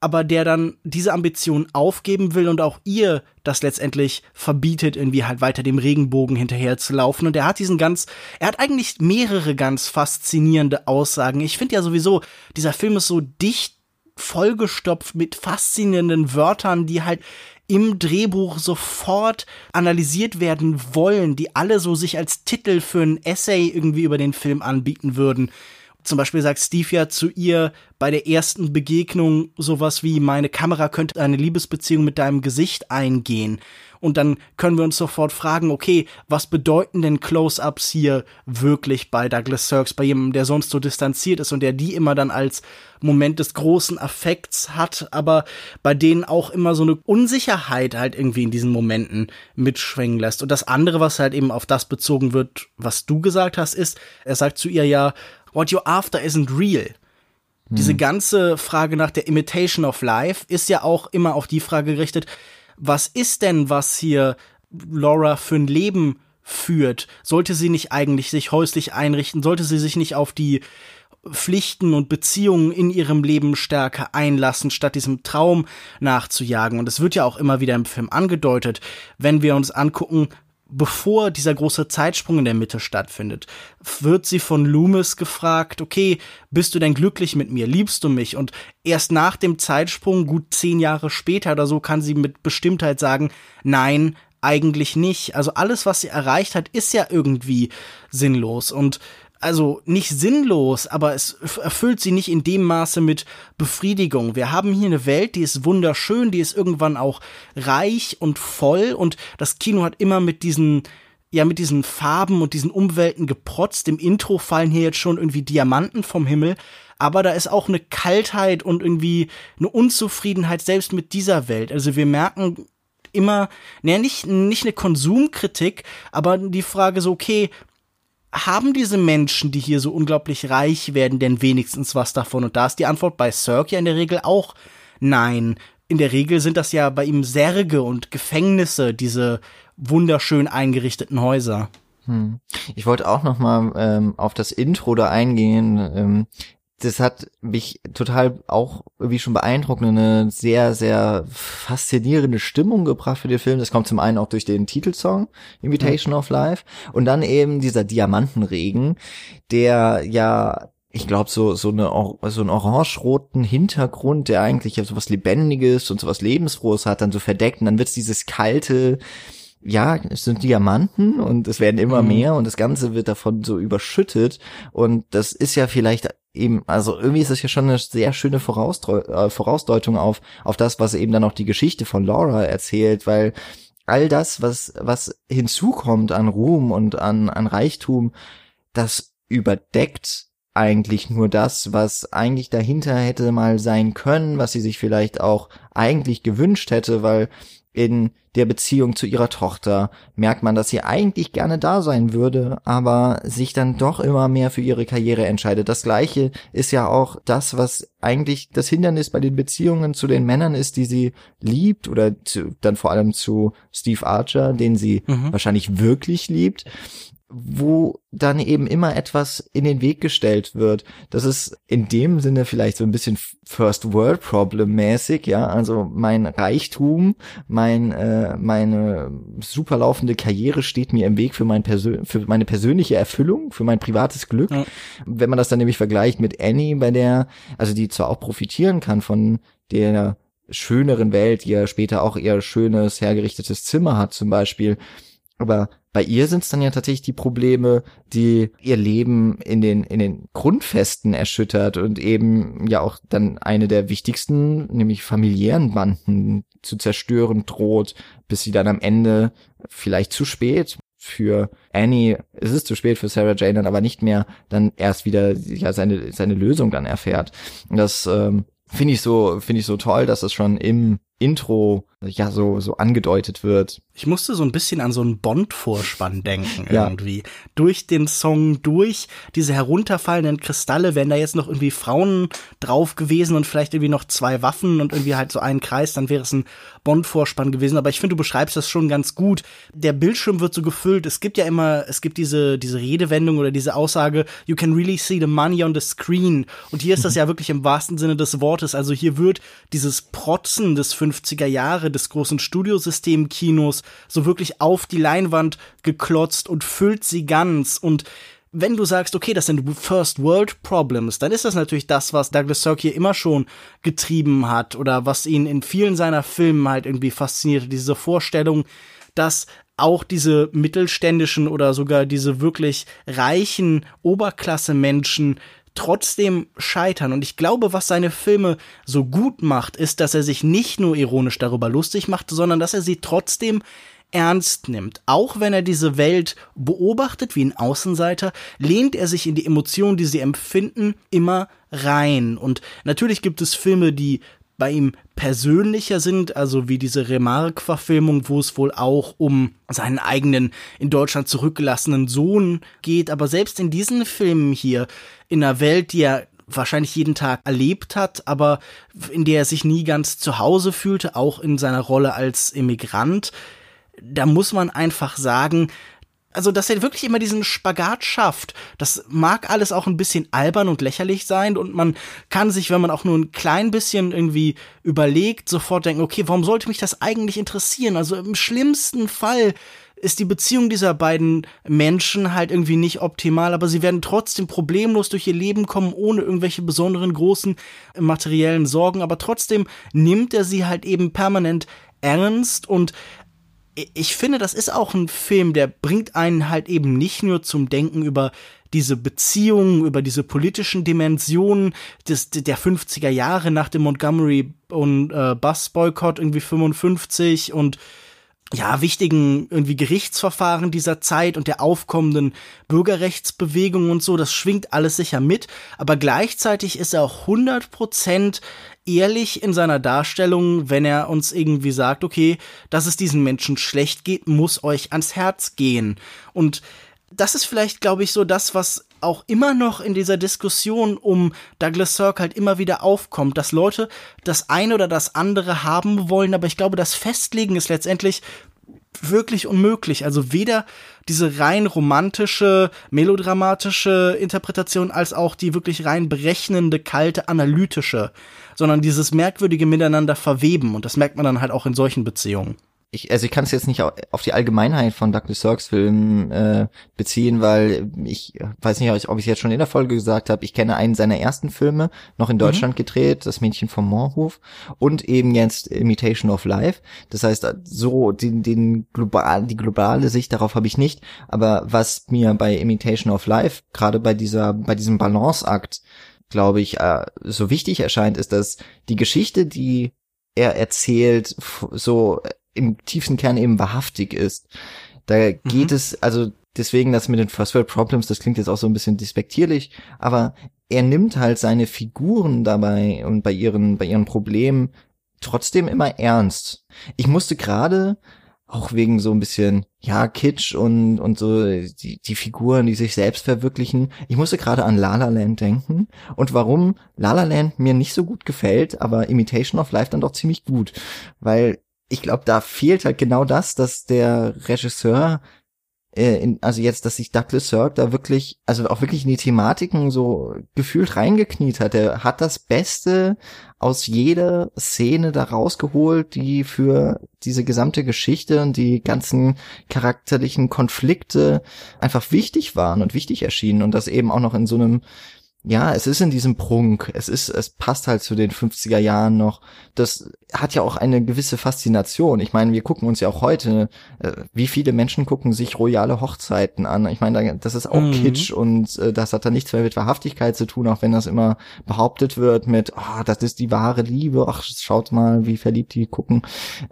aber der dann diese Ambition aufgeben will und auch ihr das letztendlich verbietet, irgendwie halt weiter dem Regenbogen hinterher zu laufen. Und er hat diesen ganz, er hat eigentlich mehrere ganz faszinierende Aussagen. Ich finde ja sowieso, dieser Film ist so dicht vollgestopft mit faszinierenden Wörtern, die halt im Drehbuch sofort analysiert werden wollen, die alle so sich als Titel für ein Essay irgendwie über den Film anbieten würden. Zum Beispiel sagt Steve ja zu ihr bei der ersten Begegnung sowas wie, meine Kamera könnte eine Liebesbeziehung mit deinem Gesicht eingehen. Und dann können wir uns sofort fragen, okay, was bedeuten denn Close-ups hier wirklich bei Douglas Sirks, bei jemandem, der sonst so distanziert ist und der die immer dann als Moment des großen Affekts hat, aber bei denen auch immer so eine Unsicherheit halt irgendwie in diesen Momenten mitschwingen lässt. Und das andere, was halt eben auf das bezogen wird, was du gesagt hast, ist, er sagt zu ihr ja, what you're after isn't real. Hm. Diese ganze Frage nach der Imitation of Life ist ja auch immer auf die Frage gerichtet, was ist denn, was hier Laura für ein Leben führt? Sollte sie nicht eigentlich sich häuslich einrichten? Sollte sie sich nicht auf die Pflichten und Beziehungen in ihrem Leben stärker einlassen, statt diesem Traum nachzujagen? Und es wird ja auch immer wieder im Film angedeutet, wenn wir uns angucken, bevor dieser große Zeitsprung in der Mitte stattfindet, wird sie von Loomis gefragt, okay, bist du denn glücklich mit mir? Liebst du mich? Und erst nach dem Zeitsprung, gut zehn Jahre später oder so, kann sie mit Bestimmtheit sagen, nein, eigentlich nicht. Also alles, was sie erreicht hat, ist ja irgendwie sinnlos. Und also nicht sinnlos, aber es erfüllt sie nicht in dem Maße mit Befriedigung. Wir haben hier eine Welt, die ist wunderschön, die ist irgendwann auch reich und voll und das Kino hat immer mit diesen ja mit diesen Farben und diesen Umwelten geprotzt. Im Intro fallen hier jetzt schon irgendwie Diamanten vom Himmel, aber da ist auch eine Kaltheit und irgendwie eine Unzufriedenheit selbst mit dieser Welt. Also wir merken immer, naja, nicht, nicht eine Konsumkritik, aber die Frage so, okay, haben diese Menschen, die hier so unglaublich reich werden, denn wenigstens was davon? Und da ist die Antwort bei Cirque ja in der Regel auch nein. In der Regel sind das ja bei ihm Särge und Gefängnisse, diese wunderschön eingerichteten Häuser. Hm. Ich wollte auch noch mal ähm, auf das Intro da eingehen. Ähm, das hat mich total auch irgendwie schon beeindruckt, eine sehr, sehr faszinierende Stimmung gebracht für den Film. Das kommt zum einen auch durch den Titelsong, Invitation of Life, und dann eben dieser Diamantenregen, der ja ich glaube, so, so, eine, so einen orange-roten Hintergrund, der eigentlich ja so was Lebendiges und so was Lebensfrohes hat, dann so verdeckt und dann wird's dieses kalte, ja, es sind Diamanten und es werden immer mhm. mehr und das Ganze wird davon so überschüttet und das ist ja vielleicht eben, also irgendwie ist das ja schon eine sehr schöne Vorausdeu äh, Vorausdeutung auf, auf das, was eben dann auch die Geschichte von Laura erzählt, weil all das, was, was hinzukommt an Ruhm und an, an Reichtum, das überdeckt eigentlich nur das, was eigentlich dahinter hätte mal sein können, was sie sich vielleicht auch eigentlich gewünscht hätte, weil in der Beziehung zu ihrer Tochter merkt man, dass sie eigentlich gerne da sein würde, aber sich dann doch immer mehr für ihre Karriere entscheidet. Das gleiche ist ja auch das, was eigentlich das Hindernis bei den Beziehungen zu den Männern ist, die sie liebt oder zu, dann vor allem zu Steve Archer, den sie mhm. wahrscheinlich wirklich liebt wo dann eben immer etwas in den Weg gestellt wird. Das ist in dem Sinne vielleicht so ein bisschen First World Problem mäßig, ja. Also mein Reichtum, mein äh, meine super laufende Karriere steht mir im Weg für mein Persön für meine persönliche Erfüllung, für mein privates Glück. Ja. Wenn man das dann nämlich vergleicht mit Annie, bei der also die zwar auch profitieren kann von der schöneren Welt, die ja später auch ihr schönes hergerichtetes Zimmer hat zum Beispiel, aber bei ihr sind es dann ja tatsächlich die Probleme, die ihr Leben in den, in den Grundfesten erschüttert und eben ja auch dann eine der wichtigsten, nämlich familiären Banden zu zerstören droht, bis sie dann am Ende vielleicht zu spät für Annie, es ist zu spät für Sarah Jane dann aber nicht mehr, dann erst wieder ja seine seine Lösung dann erfährt. Das ähm, finde ich so finde ich so toll, dass es schon im Intro ja so so angedeutet wird. Ich musste so ein bisschen an so einen Bond-Vorspann denken irgendwie. Ja. Durch den Song, durch diese herunterfallenden Kristalle, wären da jetzt noch irgendwie Frauen drauf gewesen und vielleicht irgendwie noch zwei Waffen und irgendwie halt so einen Kreis, dann wäre es ein Bond-Vorspann gewesen. Aber ich finde, du beschreibst das schon ganz gut. Der Bildschirm wird so gefüllt. Es gibt ja immer, es gibt diese, diese Redewendung oder diese Aussage, you can really see the money on the screen. Und hier ist das ja wirklich im wahrsten Sinne des Wortes. Also hier wird dieses Protzen des 50er Jahre des großen Studiosystem-Kinos so wirklich auf die Leinwand geklotzt und füllt sie ganz und wenn du sagst, okay, das sind First World Problems, dann ist das natürlich das, was Douglas Sirk hier immer schon getrieben hat oder was ihn in vielen seiner Filmen halt irgendwie fasziniert, diese Vorstellung, dass auch diese mittelständischen oder sogar diese wirklich reichen Oberklasse-Menschen trotzdem scheitern. Und ich glaube, was seine Filme so gut macht, ist, dass er sich nicht nur ironisch darüber lustig macht, sondern dass er sie trotzdem ernst nimmt. Auch wenn er diese Welt beobachtet wie ein Außenseiter, lehnt er sich in die Emotionen, die sie empfinden, immer rein. Und natürlich gibt es Filme, die bei ihm persönlicher sind, also wie diese Remarque-Verfilmung, wo es wohl auch um seinen eigenen in Deutschland zurückgelassenen Sohn geht. Aber selbst in diesen Filmen hier, in einer Welt, die er wahrscheinlich jeden Tag erlebt hat, aber in der er sich nie ganz zu Hause fühlte, auch in seiner Rolle als Immigrant, da muss man einfach sagen, also dass er wirklich immer diesen Spagat schafft. Das mag alles auch ein bisschen albern und lächerlich sein und man kann sich, wenn man auch nur ein klein bisschen irgendwie überlegt, sofort denken, okay, warum sollte mich das eigentlich interessieren? Also im schlimmsten Fall ist die Beziehung dieser beiden Menschen halt irgendwie nicht optimal, aber sie werden trotzdem problemlos durch ihr Leben kommen, ohne irgendwelche besonderen großen materiellen Sorgen, aber trotzdem nimmt er sie halt eben permanent ernst und ich finde, das ist auch ein Film, der bringt einen halt eben nicht nur zum Denken über diese Beziehungen, über diese politischen Dimensionen des, der 50er Jahre nach dem Montgomery und äh, Bus Boycott irgendwie 55 und ja, wichtigen irgendwie Gerichtsverfahren dieser Zeit und der aufkommenden Bürgerrechtsbewegung und so, das schwingt alles sicher mit, aber gleichzeitig ist er auch 100 Prozent ehrlich in seiner Darstellung, wenn er uns irgendwie sagt, okay, dass es diesen Menschen schlecht geht, muss euch ans Herz gehen. Und das ist vielleicht, glaube ich, so das, was auch immer noch in dieser Diskussion um Douglas Sirk halt immer wieder aufkommt, dass Leute das eine oder das andere haben wollen, aber ich glaube, das Festlegen ist letztendlich wirklich unmöglich. Also weder diese rein romantische, melodramatische Interpretation als auch die wirklich rein berechnende, kalte, analytische, sondern dieses merkwürdige Miteinander verweben. Und das merkt man dann halt auch in solchen Beziehungen ich, also ich kann es jetzt nicht auf die Allgemeinheit von Douglas Sirks Filmen äh, beziehen, weil ich weiß nicht, ob ich es jetzt schon in der Folge gesagt habe. Ich kenne einen seiner ersten Filme, noch in mhm. Deutschland mhm. gedreht, Das Mädchen vom Moorhof und eben jetzt Imitation of Life. Das heißt, so den, den global, die globale Sicht darauf habe ich nicht. Aber was mir bei Imitation of Life gerade bei dieser, bei diesem Balanceakt glaube ich, äh, so wichtig erscheint, ist, dass die Geschichte, die er erzählt, so im tiefsten Kern eben wahrhaftig ist. Da geht mhm. es, also deswegen das mit den First World Problems, das klingt jetzt auch so ein bisschen despektierlich, aber er nimmt halt seine Figuren dabei und bei ihren, bei ihren Problemen trotzdem immer ernst. Ich musste gerade auch wegen so ein bisschen, ja, Kitsch und, und so die, die Figuren, die sich selbst verwirklichen. Ich musste gerade an La La Land denken und warum La La Land mir nicht so gut gefällt, aber Imitation of Life dann doch ziemlich gut, weil ich glaube, da fehlt halt genau das, dass der Regisseur, äh, in, also jetzt, dass sich Douglas Sirk da wirklich, also auch wirklich in die Thematiken so gefühlt reingekniet hat. Er hat das Beste aus jeder Szene da rausgeholt, die für diese gesamte Geschichte und die ganzen charakterlichen Konflikte einfach wichtig waren und wichtig erschienen und das eben auch noch in so einem ja, es ist in diesem Prunk. Es ist, es passt halt zu den 50er Jahren noch. Das hat ja auch eine gewisse Faszination. Ich meine, wir gucken uns ja auch heute, äh, wie viele Menschen gucken sich royale Hochzeiten an. Ich meine, das ist auch mhm. Kitsch und äh, das hat dann nichts mehr mit Wahrhaftigkeit zu tun, auch wenn das immer behauptet wird mit, ah, oh, das ist die wahre Liebe. Ach, schaut mal, wie verliebt die gucken.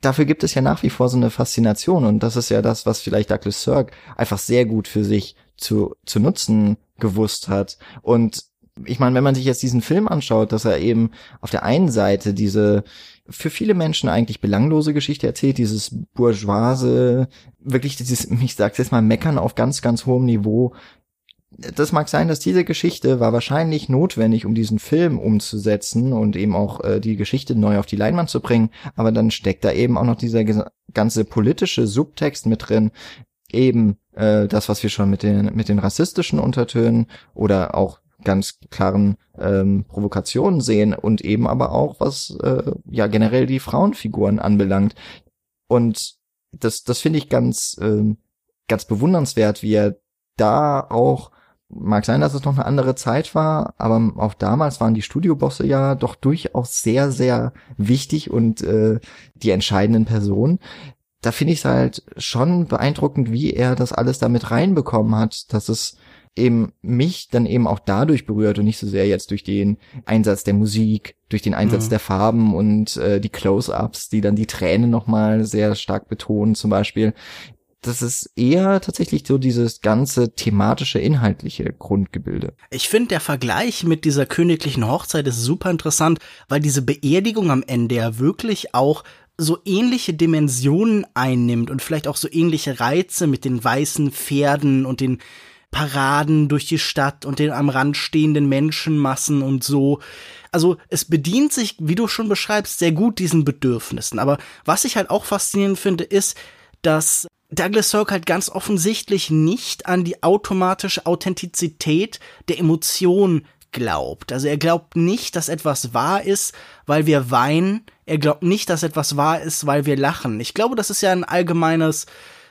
Dafür gibt es ja nach wie vor so eine Faszination und das ist ja das, was vielleicht Douglas Sirk einfach sehr gut für sich zu, zu nutzen gewusst hat. Und ich meine, wenn man sich jetzt diesen Film anschaut, dass er eben auf der einen Seite diese für viele Menschen eigentlich belanglose Geschichte erzählt, dieses bourgeoise, wirklich dieses, (laughs) ich sag's jetzt mal, meckern auf ganz, ganz hohem Niveau. Das mag sein, dass diese Geschichte war wahrscheinlich notwendig, um diesen Film umzusetzen und eben auch äh, die Geschichte neu auf die Leinwand zu bringen, aber dann steckt da eben auch noch dieser ganze politische Subtext mit drin, eben äh, das, was wir schon mit den mit den rassistischen Untertönen oder auch ganz klaren ähm, Provokationen sehen und eben aber auch was äh, ja generell die Frauenfiguren anbelangt. Und das, das finde ich ganz, ähm, ganz bewundernswert, wie er da auch Mag sein, dass es noch eine andere Zeit war, aber auch damals waren die Studiobosse ja doch durchaus sehr, sehr wichtig und äh, die entscheidenden Personen. Da finde ich es halt schon beeindruckend, wie er das alles damit reinbekommen hat, dass es eben mich dann eben auch dadurch berührt und nicht so sehr jetzt durch den Einsatz der Musik, durch den Einsatz mhm. der Farben und äh, die Close-ups, die dann die Tränen nochmal sehr stark betonen zum Beispiel. Das ist eher tatsächlich so dieses ganze thematische, inhaltliche Grundgebilde. Ich finde, der Vergleich mit dieser königlichen Hochzeit ist super interessant, weil diese Beerdigung am Ende ja wirklich auch so ähnliche Dimensionen einnimmt und vielleicht auch so ähnliche Reize mit den weißen Pferden und den Paraden durch die Stadt und den am Rand stehenden Menschenmassen und so. Also es bedient sich, wie du schon beschreibst, sehr gut diesen Bedürfnissen. Aber was ich halt auch faszinierend finde, ist, dass Douglas Sirk halt ganz offensichtlich nicht an die automatische Authentizität der Emotion glaubt. Also er glaubt nicht, dass etwas wahr ist, weil wir weinen. Er glaubt nicht, dass etwas wahr ist, weil wir lachen. Ich glaube, das ist ja ein allgemeines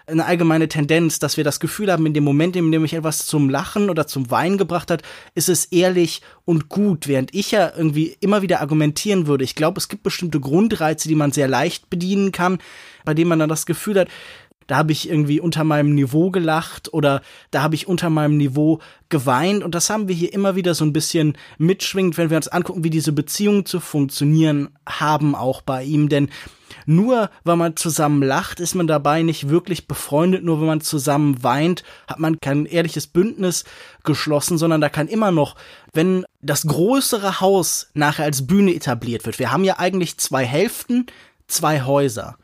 eine allgemeine Tendenz, dass wir das Gefühl haben, in dem Moment, in dem mich etwas zum Lachen oder zum Weinen gebracht hat, ist es ehrlich und gut, während ich ja irgendwie immer wieder argumentieren würde. Ich glaube, es gibt bestimmte Grundreize, die man sehr leicht bedienen kann, bei denen man dann das Gefühl hat, da habe ich irgendwie unter meinem Niveau gelacht oder da habe ich unter meinem Niveau geweint und das haben wir hier immer wieder so ein bisschen mitschwingend, wenn wir uns angucken, wie diese Beziehungen zu funktionieren haben auch bei ihm, denn nur weil man zusammen lacht, ist man dabei nicht wirklich befreundet. Nur wenn man zusammen weint, hat man kein ehrliches Bündnis geschlossen, sondern da kann immer noch, wenn das größere Haus nachher als Bühne etabliert wird. Wir haben ja eigentlich zwei Hälften, zwei Häuser.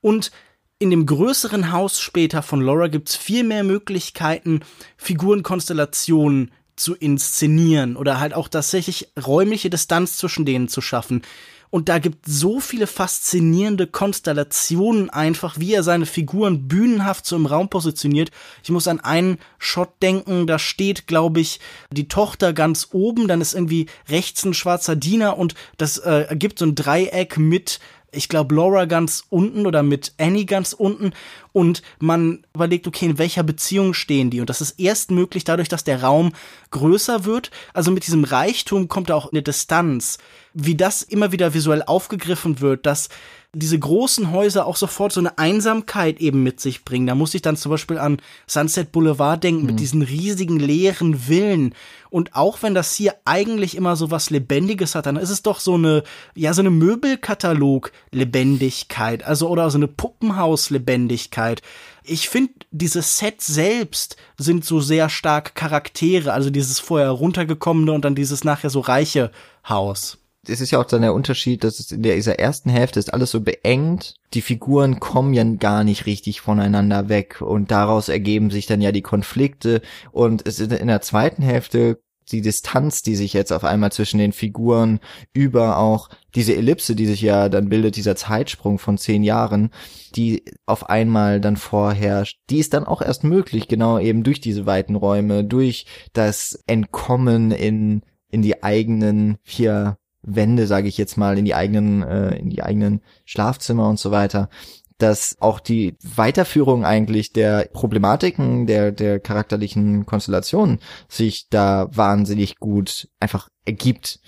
Und in dem größeren Haus später von Laura gibt's viel mehr Möglichkeiten, Figurenkonstellationen zu inszenieren oder halt auch tatsächlich räumliche Distanz zwischen denen zu schaffen. Und da gibt so viele faszinierende Konstellationen einfach, wie er seine Figuren bühnenhaft so im Raum positioniert. Ich muss an einen Shot denken, da steht, glaube ich, die Tochter ganz oben, dann ist irgendwie rechts ein schwarzer Diener und das äh, ergibt so ein Dreieck mit ich glaube, Laura ganz unten oder mit Annie ganz unten und man überlegt, okay, in welcher Beziehung stehen die? Und das ist erst möglich dadurch, dass der Raum größer wird. Also mit diesem Reichtum kommt auch eine Distanz. Wie das immer wieder visuell aufgegriffen wird, dass diese großen Häuser auch sofort so eine Einsamkeit eben mit sich bringen. Da muss ich dann zum Beispiel an Sunset Boulevard denken, mhm. mit diesen riesigen leeren Villen. Und auch wenn das hier eigentlich immer so was Lebendiges hat, dann ist es doch so eine, ja, so eine Möbelkatalog-Lebendigkeit, also oder so eine Puppenhaus-Lebendigkeit. Ich finde, diese Sets selbst sind so sehr stark Charaktere, also dieses vorher runtergekommene und dann dieses nachher so reiche Haus es ist ja auch dann der Unterschied, dass es in dieser ersten Hälfte ist alles so beengt. Die Figuren kommen ja gar nicht richtig voneinander weg und daraus ergeben sich dann ja die Konflikte und es ist in der zweiten Hälfte die Distanz, die sich jetzt auf einmal zwischen den Figuren über auch diese Ellipse, die sich ja dann bildet, dieser Zeitsprung von zehn Jahren, die auf einmal dann vorherrscht, die ist dann auch erst möglich, genau eben durch diese weiten Räume, durch das Entkommen in in die eigenen vier Wände, sage ich jetzt mal, in die eigenen, äh, in die eigenen Schlafzimmer und so weiter. Dass auch die Weiterführung eigentlich der Problematiken der, der charakterlichen Konstellation sich da wahnsinnig gut einfach ergibt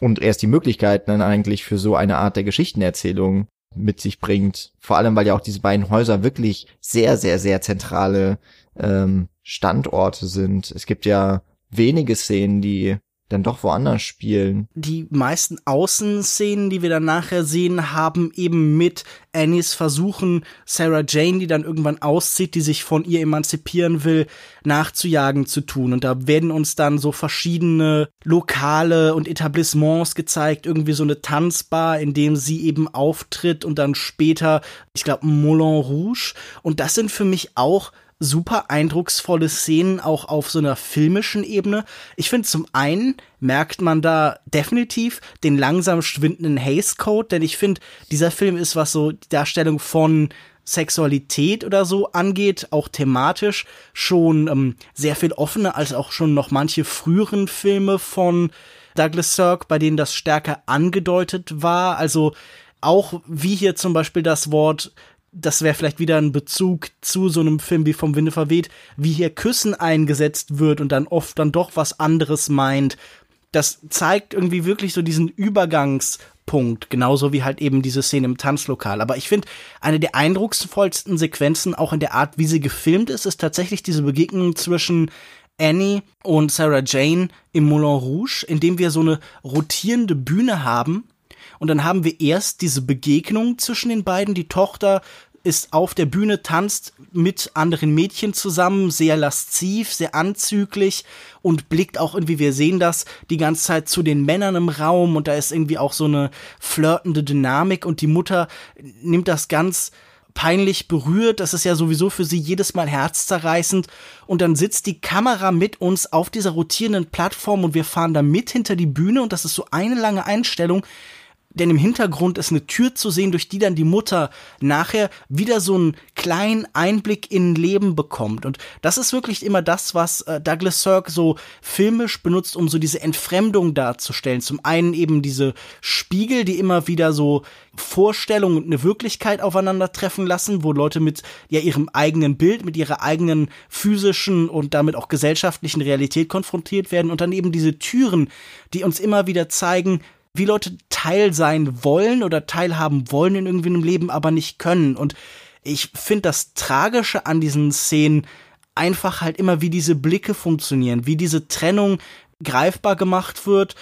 und erst die Möglichkeiten dann eigentlich für so eine Art der Geschichtenerzählung mit sich bringt. Vor allem, weil ja auch diese beiden Häuser wirklich sehr, sehr, sehr zentrale ähm, Standorte sind. Es gibt ja wenige Szenen, die dann doch woanders spielen. Die meisten Außenszenen, die wir dann nachher sehen, haben eben mit Annies Versuchen, Sarah Jane, die dann irgendwann auszieht, die sich von ihr emanzipieren will, nachzujagen zu tun. Und da werden uns dann so verschiedene Lokale und Etablissements gezeigt, irgendwie so eine Tanzbar, in dem sie eben auftritt und dann später, ich glaube, Moulin Rouge. Und das sind für mich auch super eindrucksvolle Szenen auch auf so einer filmischen Ebene. Ich finde zum einen merkt man da definitiv den langsam schwindenden Haze Code, denn ich finde, dieser Film ist, was so die Darstellung von Sexualität oder so angeht, auch thematisch schon ähm, sehr viel offener als auch schon noch manche früheren Filme von Douglas Sirk, bei denen das stärker angedeutet war. Also auch wie hier zum Beispiel das Wort das wäre vielleicht wieder ein Bezug zu so einem Film wie vom Winde verweht, wie hier Küssen eingesetzt wird und dann oft dann doch was anderes meint. Das zeigt irgendwie wirklich so diesen Übergangspunkt, genauso wie halt eben diese Szene im Tanzlokal. Aber ich finde, eine der eindrucksvollsten Sequenzen, auch in der Art, wie sie gefilmt ist, ist tatsächlich diese Begegnung zwischen Annie und Sarah Jane im Moulin Rouge, in dem wir so eine rotierende Bühne haben, und dann haben wir erst diese Begegnung zwischen den beiden. Die Tochter ist auf der Bühne, tanzt mit anderen Mädchen zusammen, sehr lasziv, sehr anzüglich und blickt auch irgendwie, wir sehen das die ganze Zeit zu den Männern im Raum und da ist irgendwie auch so eine flirtende Dynamik und die Mutter nimmt das ganz peinlich berührt. Das ist ja sowieso für sie jedes Mal herzzerreißend. Und dann sitzt die Kamera mit uns auf dieser rotierenden Plattform und wir fahren da mit hinter die Bühne und das ist so eine lange Einstellung, denn im Hintergrund ist eine Tür zu sehen, durch die dann die Mutter nachher wieder so einen kleinen Einblick in Leben bekommt. Und das ist wirklich immer das, was äh, Douglas Sirk so filmisch benutzt, um so diese Entfremdung darzustellen. Zum einen eben diese Spiegel, die immer wieder so Vorstellung und eine Wirklichkeit aufeinandertreffen lassen, wo Leute mit ja ihrem eigenen Bild, mit ihrer eigenen physischen und damit auch gesellschaftlichen Realität konfrontiert werden und dann eben diese Türen, die uns immer wieder zeigen, wie Leute Teil sein wollen oder teilhaben wollen in irgendwie einem Leben, aber nicht können. Und ich finde das Tragische an diesen Szenen einfach halt immer, wie diese Blicke funktionieren, wie diese Trennung greifbar gemacht wird,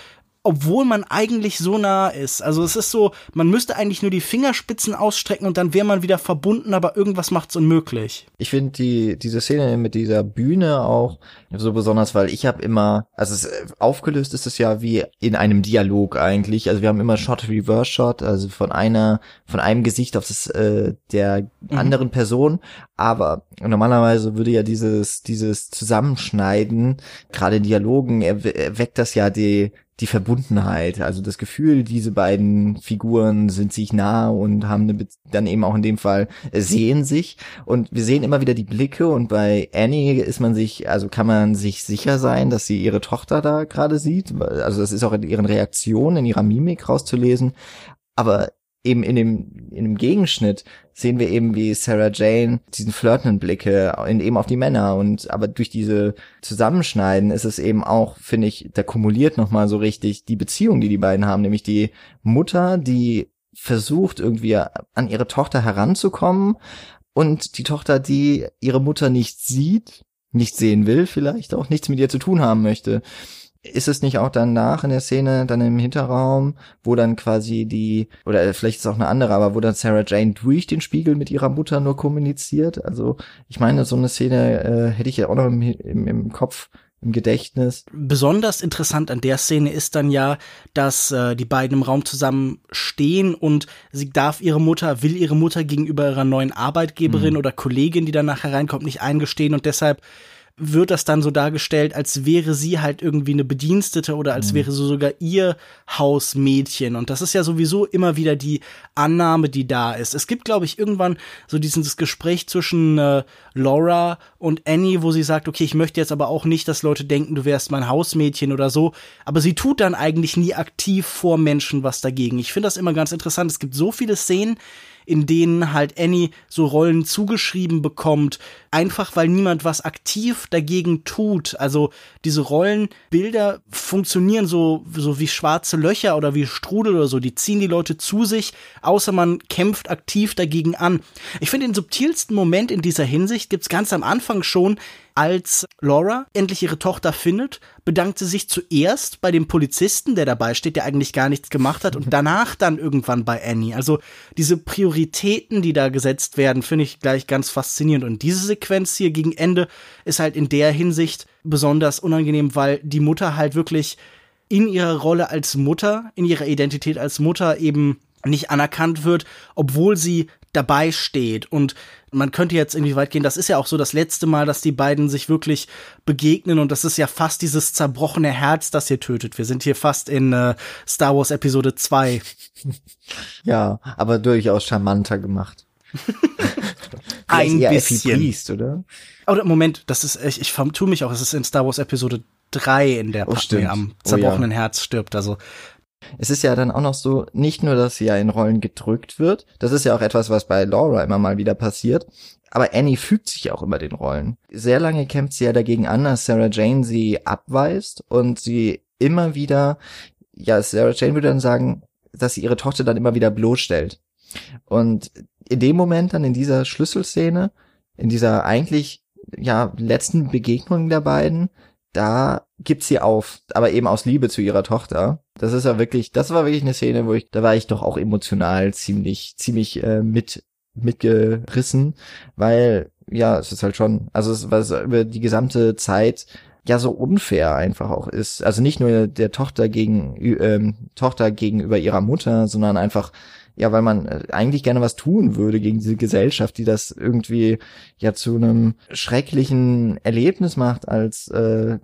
obwohl man eigentlich so nah ist. Also es ist so, man müsste eigentlich nur die Fingerspitzen ausstrecken und dann wäre man wieder verbunden, aber irgendwas macht's unmöglich. Ich finde die diese Szene mit dieser Bühne auch so besonders, weil ich habe immer, also es, aufgelöst ist es ja wie in einem Dialog eigentlich. Also wir haben immer Shot Reverse Shot, also von einer von einem Gesicht auf das äh, der mhm. anderen Person, aber normalerweise würde ja dieses dieses Zusammenschneiden gerade in Dialogen erweckt das ja die die Verbundenheit, also das Gefühl, diese beiden Figuren sind sich nah und haben eine dann eben auch in dem Fall äh, sehen sich. Und wir sehen immer wieder die Blicke und bei Annie ist man sich, also kann man sich sicher sein, dass sie ihre Tochter da gerade sieht, also das ist auch in ihren Reaktionen, in ihrer Mimik rauszulesen, aber eben in dem, in dem Gegenschnitt sehen wir eben, wie Sarah Jane diesen flirtenden Blicke in, eben auf die Männer. Und aber durch diese Zusammenschneiden ist es eben auch, finde ich, da kumuliert nochmal so richtig die Beziehung, die die beiden haben, nämlich die Mutter, die versucht irgendwie an ihre Tochter heranzukommen. Und die Tochter, die ihre Mutter nicht sieht, nicht sehen will, vielleicht auch nichts mit ihr zu tun haben möchte ist es nicht auch danach in der Szene, dann im Hinterraum, wo dann quasi die, oder vielleicht ist es auch eine andere, aber wo dann Sarah Jane durch den Spiegel mit ihrer Mutter nur kommuniziert? Also ich meine, so eine Szene äh, hätte ich ja auch noch im, im, im Kopf, im Gedächtnis. Besonders interessant an der Szene ist dann ja, dass äh, die beiden im Raum zusammen stehen und sie darf ihre Mutter, will ihre Mutter gegenüber ihrer neuen Arbeitgeberin mhm. oder Kollegin, die danach hereinkommt, nicht eingestehen und deshalb wird das dann so dargestellt, als wäre sie halt irgendwie eine Bedienstete oder als mhm. wäre so sogar ihr Hausmädchen. Und das ist ja sowieso immer wieder die Annahme, die da ist. Es gibt, glaube ich, irgendwann so dieses Gespräch zwischen äh, Laura und Annie, wo sie sagt, okay, ich möchte jetzt aber auch nicht, dass Leute denken, du wärst mein Hausmädchen oder so. Aber sie tut dann eigentlich nie aktiv vor Menschen was dagegen. Ich finde das immer ganz interessant. Es gibt so viele Szenen, in denen halt Annie so Rollen zugeschrieben bekommt, einfach weil niemand was aktiv dagegen tut. Also diese Rollenbilder funktionieren so, so wie schwarze Löcher oder wie Strudel oder so, die ziehen die Leute zu sich, außer man kämpft aktiv dagegen an. Ich finde den subtilsten Moment in dieser Hinsicht gibt's ganz am Anfang schon, als Laura endlich ihre Tochter findet, bedankt sie sich zuerst bei dem Polizisten, der dabei steht, der eigentlich gar nichts gemacht hat, und (laughs) danach dann irgendwann bei Annie. Also diese Prioritäten, die da gesetzt werden, finde ich gleich ganz faszinierend. Und diese Sequenz hier gegen Ende ist halt in der Hinsicht besonders unangenehm, weil die Mutter halt wirklich in ihrer Rolle als Mutter, in ihrer Identität als Mutter eben nicht anerkannt wird, obwohl sie dabei steht. Und man könnte jetzt irgendwie weit gehen, das ist ja auch so das letzte Mal, dass die beiden sich wirklich begegnen und das ist ja fast dieses zerbrochene Herz, das hier tötet. Wir sind hier fast in äh, Star Wars Episode 2. Ja, aber durchaus charmanter gemacht. (laughs) Ein eher bisschen. Effie Priest, oder? Oder Moment, das ist, ich, ich vertue mich auch, es ist in Star Wars Episode 3, in der Oh, stimmt. am Oh, zerbrochenen Herz stirbt. Also Es ist ja dann auch noch so, nicht nur, dass sie ja in Rollen gedrückt wird, das ist ja auch etwas, was bei Laura immer mal wieder passiert, aber Annie fügt sich auch immer den Rollen. Sehr lange kämpft sie ja dagegen an, dass Sarah Jane sie abweist und sie immer wieder, ja, Sarah Jane würde dann sagen, dass sie ihre Tochter dann immer wieder bloßstellt. Und in dem Moment dann in dieser Schlüsselszene, in dieser eigentlich, ja, letzten Begegnung der beiden, da gibt sie auf, aber eben aus Liebe zu ihrer Tochter. Das ist ja wirklich, das war wirklich eine Szene, wo ich, da war ich doch auch emotional ziemlich, ziemlich äh, mit mitgerissen, weil ja, es ist halt schon, also es was über die gesamte Zeit ja so unfair einfach auch ist. Also nicht nur der Tochter gegen ähm, Tochter gegenüber ihrer Mutter, sondern einfach ja, weil man äh, eigentlich gerne was tun würde gegen diese Gesellschaft, die das irgendwie ja zu einem schrecklichen Erlebnis macht, als äh,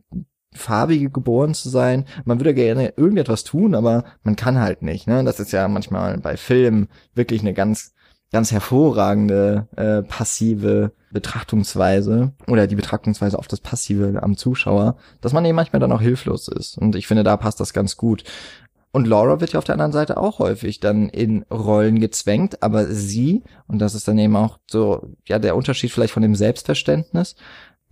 farbige geboren zu sein. Man würde gerne irgendetwas tun, aber man kann halt nicht. Ne? Das ist ja manchmal bei Filmen wirklich eine ganz ganz hervorragende äh, passive Betrachtungsweise oder die Betrachtungsweise auf das Passive am Zuschauer, dass man eben manchmal dann auch hilflos ist. Und ich finde, da passt das ganz gut. Und Laura wird ja auf der anderen Seite auch häufig dann in Rollen gezwängt, aber sie, und das ist dann eben auch so, ja, der Unterschied vielleicht von dem Selbstverständnis,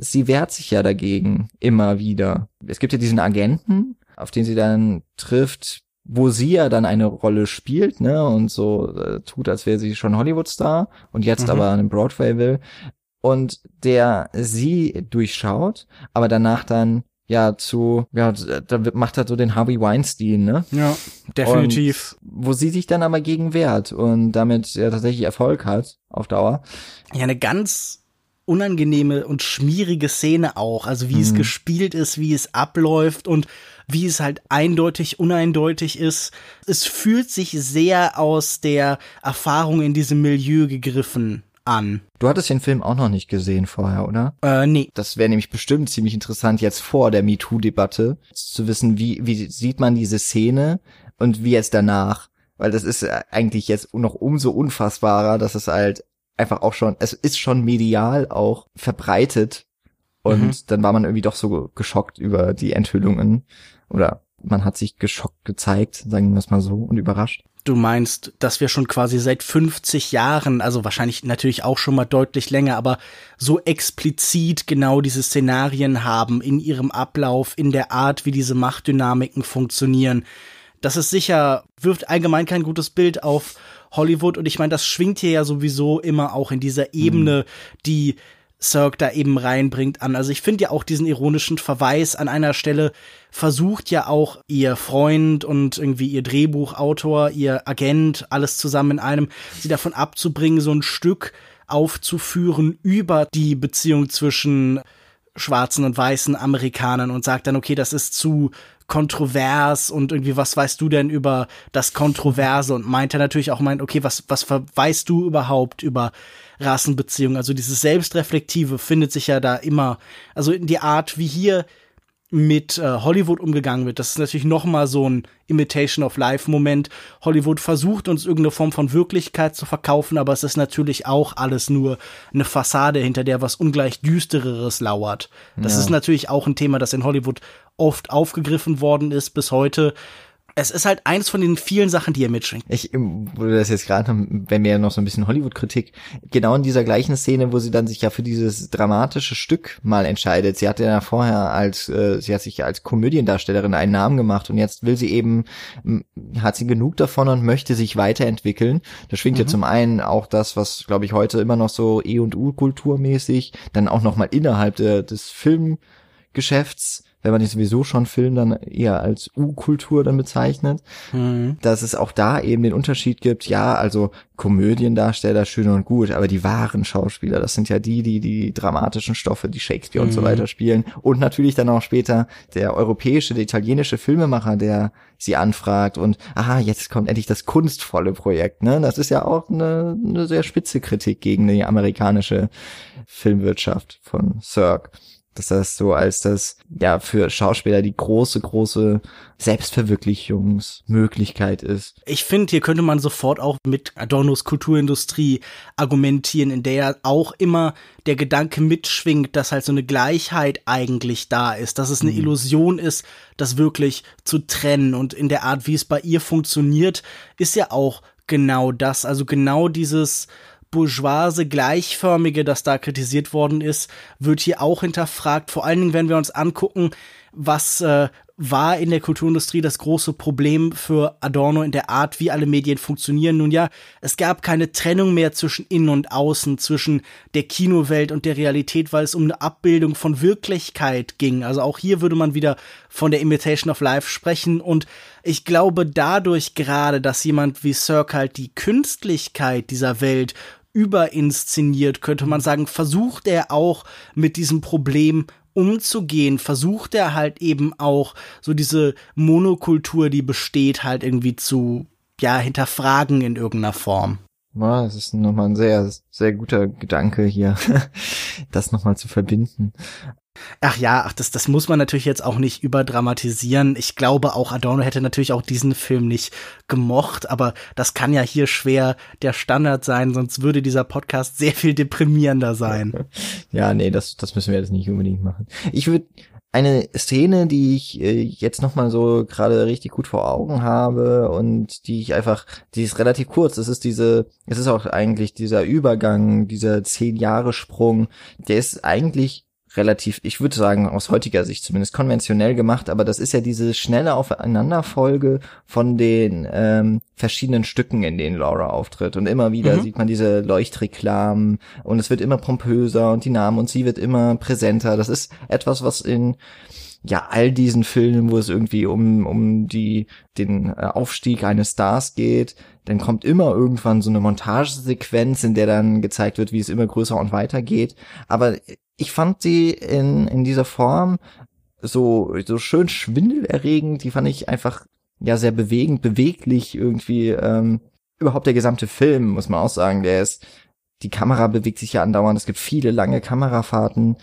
sie wehrt sich ja dagegen immer wieder. Es gibt ja diesen Agenten, auf den sie dann trifft, wo sie ja dann eine Rolle spielt, ne, und so äh, tut, als wäre sie schon Hollywood-Star und jetzt Mhm. aber einen Broadway will. Und der sie durchschaut, aber danach dann ja zu, ja, da macht er so den Harvey Weinstein, ne? ja, definitiv. Und wo sie sich dann aber gegen wehrt und damit ja tatsächlich Erfolg hat auf Dauer. Ja, eine ganz unangenehme und schmierige Szene auch. Also wie es Mhm. gespielt ist, wie es abläuft und wie es halt eindeutig, uneindeutig ist. Es fühlt sich sehr aus der Erfahrung in diesem Milieu gegriffen an. Du hattest den Film auch noch nicht gesehen vorher, oder? Äh, nee. Das wäre nämlich bestimmt ziemlich interessant jetzt vor der MeToo-Debatte zu wissen, wie, wie sieht man diese Szene und wie jetzt danach. Weil das ist äh, eigentlich jetzt noch umso unfassbarer, dass es halt einfach auch schon, es ist schon medial auch verbreitet. Und Mhm. dann war man irgendwie doch so geschockt über die Enthüllungen. Oder man hat sich geschockt gezeigt, sagen wir es mal so, und überrascht. Du meinst, dass wir schon quasi seit 50 Jahren, also wahrscheinlich natürlich auch schon mal deutlich länger, aber so explizit genau diese Szenarien haben in ihrem Ablauf, in der Art, wie diese Machtdynamiken funktionieren. Das ist sicher, wirft allgemein kein gutes Bild auf Hollywood und ich meine, das schwingt hier ja sowieso immer auch in dieser Ebene, die Cirque da eben reinbringt an. Also ich finde ja auch diesen ironischen Verweis an einer Stelle versucht ja auch ihr Freund und irgendwie ihr Drehbuchautor, ihr Agent, alles zusammen in einem, sie davon abzubringen, so ein Stück aufzuführen über die Beziehung zwischen schwarzen und weißen Amerikanern und sagt dann, okay, das ist zu kontrovers und irgendwie, was weißt du denn über das Kontroverse? Und meint er natürlich auch, meint, okay, was, was weißt du überhaupt über Rassenbeziehungen? Also dieses Selbstreflektive findet sich ja da immer, also in die Art, wie hier mit äh, Hollywood umgegangen wird. Das ist natürlich noch mal so ein Imitation of Life Moment. Hollywood versucht uns irgendeine Form von Wirklichkeit zu verkaufen, aber es ist natürlich auch alles nur eine Fassade, hinter der was ungleich düstereres lauert. Das Ja. ist natürlich auch ein Thema, das in Hollywood oft aufgegriffen worden ist bis heute. es ist halt eins von den vielen Sachen, die er mitschwingt. Ich wurde das jetzt gerade, wenn wir ja noch so ein bisschen Hollywood-Kritik, genau in dieser gleichen Szene, wo sie dann sich ja für dieses dramatische Stück mal entscheidet. Sie hatte ja vorher als, äh, sie hat sich ja als Komödiendarstellerin einen Namen gemacht und jetzt will sie eben, hat sie genug davon und möchte sich weiterentwickeln. Da schwingt mhm. ja zum einen auch das, was, glaube ich, heute immer noch so E- und U-Kulturmäßig, dann auch nochmal innerhalb de, des Filmgeschäfts wenn man nicht sowieso schon Film dann eher als U-Kultur dann bezeichnet, mhm. dass es auch da eben den Unterschied gibt, ja, also Komödiendarsteller schön und gut, aber die wahren Schauspieler, das sind ja die, die die dramatischen Stoffe, die Shakespeare mhm. und so mhm. weiter spielen und natürlich dann auch später der europäische, der italienische Filmemacher, der sie anfragt und aha, jetzt kommt endlich das kunstvolle Projekt, ne? Das ist ja auch eine, eine sehr spitze Kritik gegen die amerikanische Filmwirtschaft von Cirque dass das so als das, ja, für Schauspieler die große, große Selbstverwirklichungsmöglichkeit ist. Ich finde, hier könnte man sofort auch mit Adornos Kulturindustrie argumentieren, in der auch immer der Gedanke mitschwingt, dass halt so eine Gleichheit eigentlich da ist, dass es eine mhm. Illusion ist, das wirklich zu trennen und in der Art, wie es bei ihr funktioniert, ist ja auch genau das, also genau dieses, bourgeoise, gleichförmige, das da kritisiert worden ist, wird hier auch hinterfragt. Vor allen Dingen, wenn wir uns angucken, was äh, war in der Kulturindustrie das große Problem für Adorno in der Art, wie alle Medien funktionieren. Nun ja, es gab keine Trennung mehr zwischen Innen und Außen, zwischen der Kinowelt und der Realität, weil es um eine Abbildung von Wirklichkeit ging. Also auch hier würde man wieder von der Imitation of Life sprechen und ich glaube dadurch gerade, dass jemand wie Cirque halt die Künstlichkeit dieser Welt überinszeniert, könnte man sagen, versucht er auch mit diesem Problem umzugehen, versucht er halt eben auch so diese Monokultur, die besteht, halt irgendwie zu, ja, hinterfragen in irgendeiner Form. Ja, das ist nochmal ein sehr, sehr guter Gedanke hier, (laughs) das nochmal zu verbinden. Ach ja, ach, das, das muss man natürlich jetzt auch nicht überdramatisieren. Ich glaube auch, Adorno hätte natürlich auch diesen Film nicht gemocht, aber das kann ja hier schwer der Standard sein, sonst würde dieser Podcast sehr viel deprimierender sein. (laughs) Ja, nee, das, das müssen wir jetzt nicht unbedingt machen. Ich würde eine Szene, die ich äh, jetzt nochmal so gerade richtig gut vor Augen habe und die ich einfach, die ist relativ kurz. Das ist diese, es ist auch eigentlich dieser Übergang, dieser zehn Jahre Sprung, der ist eigentlich relativ, ich würde sagen, aus heutiger Sicht zumindest konventionell gemacht, aber das ist ja diese schnelle Aufeinanderfolge von den ähm, verschiedenen Stücken, in denen Laura auftritt. Und immer wieder mhm. sieht man diese Leuchtreklamen und es wird immer pompöser und die Namen und sie wird immer präsenter. Das ist etwas, was in ja all diesen Filmen, wo es irgendwie um um die den äh, Aufstieg eines Stars geht, dann kommt immer irgendwann so eine Montagesequenz, in der dann gezeigt wird, wie es immer größer und weiter geht. Aber ich fand sie in, in dieser Form so, so schön schwindelerregend, die fand ich einfach ja sehr bewegend, beweglich irgendwie, ähm, überhaupt der gesamte Film, muss man auch sagen, der ist, die Kamera bewegt sich ja andauernd, es gibt viele lange Kamerafahrten,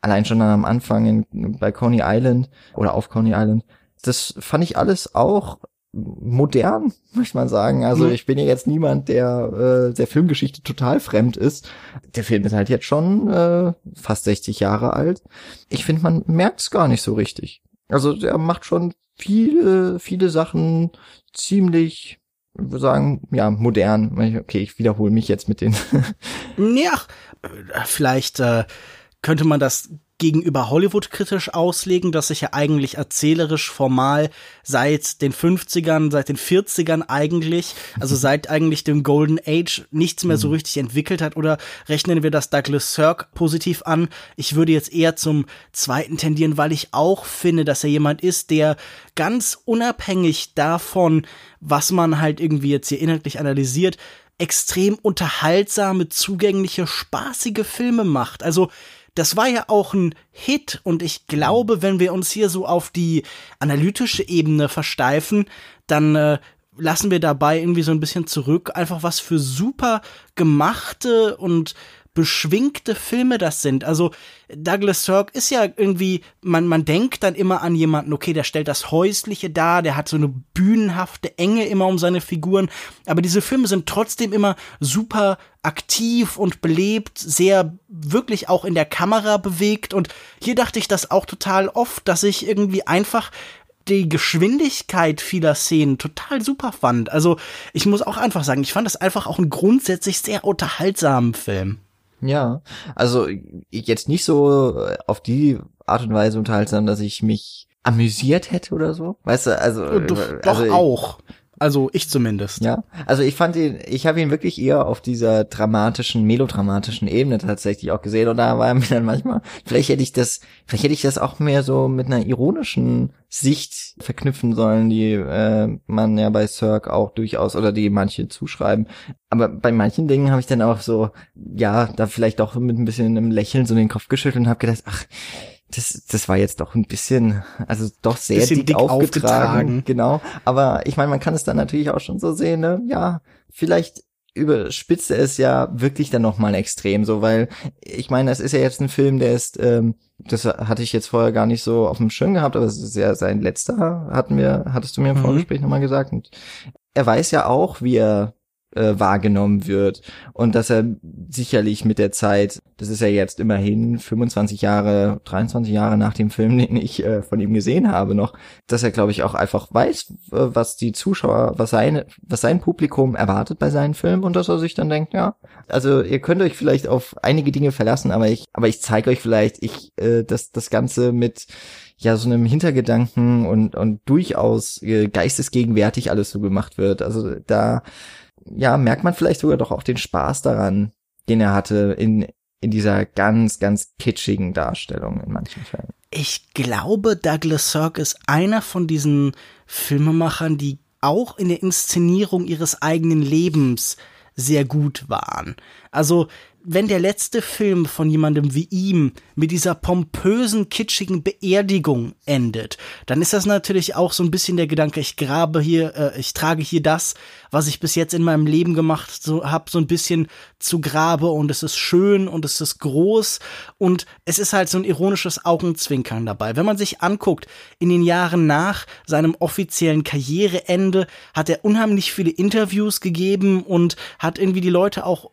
allein schon am Anfang in, bei Coney Island oder auf Coney Island. Das fand ich alles auch modern, (laughs) möchte man sagen. Also mhm. ich bin ja jetzt niemand, der äh, der Filmgeschichte total fremd ist. Der Film ist halt jetzt schon äh, fast 60 Jahre alt. Ich finde, man merkt es gar nicht so richtig. Also er macht schon viele, viele Sachen ziemlich ich würde sagen, ja, modern. Okay, ich wiederhole mich jetzt mit den. (laughs) ja, vielleicht äh, könnte man das gegenüber Hollywood kritisch auslegen, dass sich ja eigentlich erzählerisch formal seit den 50ern, seit den 40ern eigentlich, also mhm. seit eigentlich dem Golden Age nichts mehr so mhm. richtig entwickelt hat oder rechnen wir das Douglas Sirk positiv an? Ich würde jetzt eher zum zweiten tendieren, weil ich auch finde, dass er jemand ist, der ganz unabhängig davon, was man halt irgendwie jetzt hier inhaltlich analysiert, extrem unterhaltsame, zugängliche, spaßige Filme macht. Also das war ja auch ein Hit und ich glaube, wenn wir uns hier so auf die analytische Ebene versteifen, dann äh, lassen wir dabei irgendwie so ein bisschen zurück, einfach was für super gemachte und beschwingte Filme das sind. Also Douglas Sirk ist ja irgendwie, man, man denkt dann immer an jemanden, okay, der stellt das Häusliche dar, der hat so eine bühnenhafte Enge immer um seine Figuren, aber diese Filme sind trotzdem immer super aktiv und belebt, sehr wirklich auch in der Kamera bewegt und hier dachte ich das auch total oft, dass ich irgendwie einfach die Geschwindigkeit vieler Szenen total super fand. Also ich muss auch einfach sagen, ich fand das einfach auch einen grundsätzlich sehr unterhaltsamen Film. Ja, also jetzt nicht so äh, auf die Art und Weise unterhaltsam, dass ich mich amüsiert hätte oder so. Weißt du, also. Doch, also, doch auch. Also ich zumindest. Ja, also ich fand ihn, ich habe ihn wirklich eher auf dieser dramatischen, melodramatischen Ebene tatsächlich auch gesehen und da war mir dann manchmal, vielleicht hätte ich das, vielleicht hätte ich das auch mehr so mit einer ironischen Sicht verknüpfen sollen, die äh, man ja bei Cirque auch durchaus oder die manche zuschreiben. Aber bei manchen Dingen habe ich dann auch so, ja, da vielleicht auch mit ein bisschen einem Lächeln so den Kopf geschüttelt und habe gedacht, ach, das, das war jetzt doch ein bisschen, also doch sehr dick, dick aufgetragen, aufgetragen, Genau. Aber ich meine, man kann es dann natürlich auch schon so sehen, ne? Ja, vielleicht überspitzt er es ja wirklich dann nochmal extrem so, weil ich meine, es ist ja jetzt ein Film, der ist, ähm, das hatte ich jetzt vorher gar nicht so auf dem Schirm gehabt, aber es ist ja sein letzter, hatten wir, hattest du mir im mhm. Vorgespräch nochmal gesagt. Und er weiß ja auch, wie er äh, wahrgenommen wird und dass er sicherlich mit der Zeit, das ist ja jetzt immerhin 25 Jahre, 23 Jahre nach dem Film, (laughs) den ich äh, von ihm gesehen habe noch, dass er glaube ich auch einfach weiß, was die Zuschauer, was seine, was sein Publikum erwartet bei seinen Filmen und dass er sich dann denkt, ja, also ihr könnt euch vielleicht auf einige Dinge verlassen, aber ich, aber ich zeige euch vielleicht, ich, äh, das, das Ganze mit ja so einem Hintergedanken und und durchaus äh, geistesgegenwärtig alles so gemacht wird. Also da ja, merkt man vielleicht sogar doch auch den Spaß daran, den er hatte in, in dieser ganz, ganz kitschigen Darstellung in manchen Fällen. Ich glaube, Douglas Sirk ist einer von diesen Filmemachern, die auch in der Inszenierung ihres eigenen Lebens sehr gut waren. Also wenn der letzte Film von jemandem wie ihm mit dieser pompösen, kitschigen Beerdigung endet, dann ist das natürlich auch so ein bisschen der Gedanke, ich grabe hier, äh, ich trage hier das, was ich bis jetzt in meinem Leben gemacht so, habe, so ein bisschen zu Grabe und es ist schön und es ist groß und es ist halt so ein ironisches Augenzwinkern dabei. Wenn man sich anguckt, in den Jahren nach seinem offiziellen Karriereende hat er unheimlich viele Interviews gegeben und hat irgendwie die Leute auch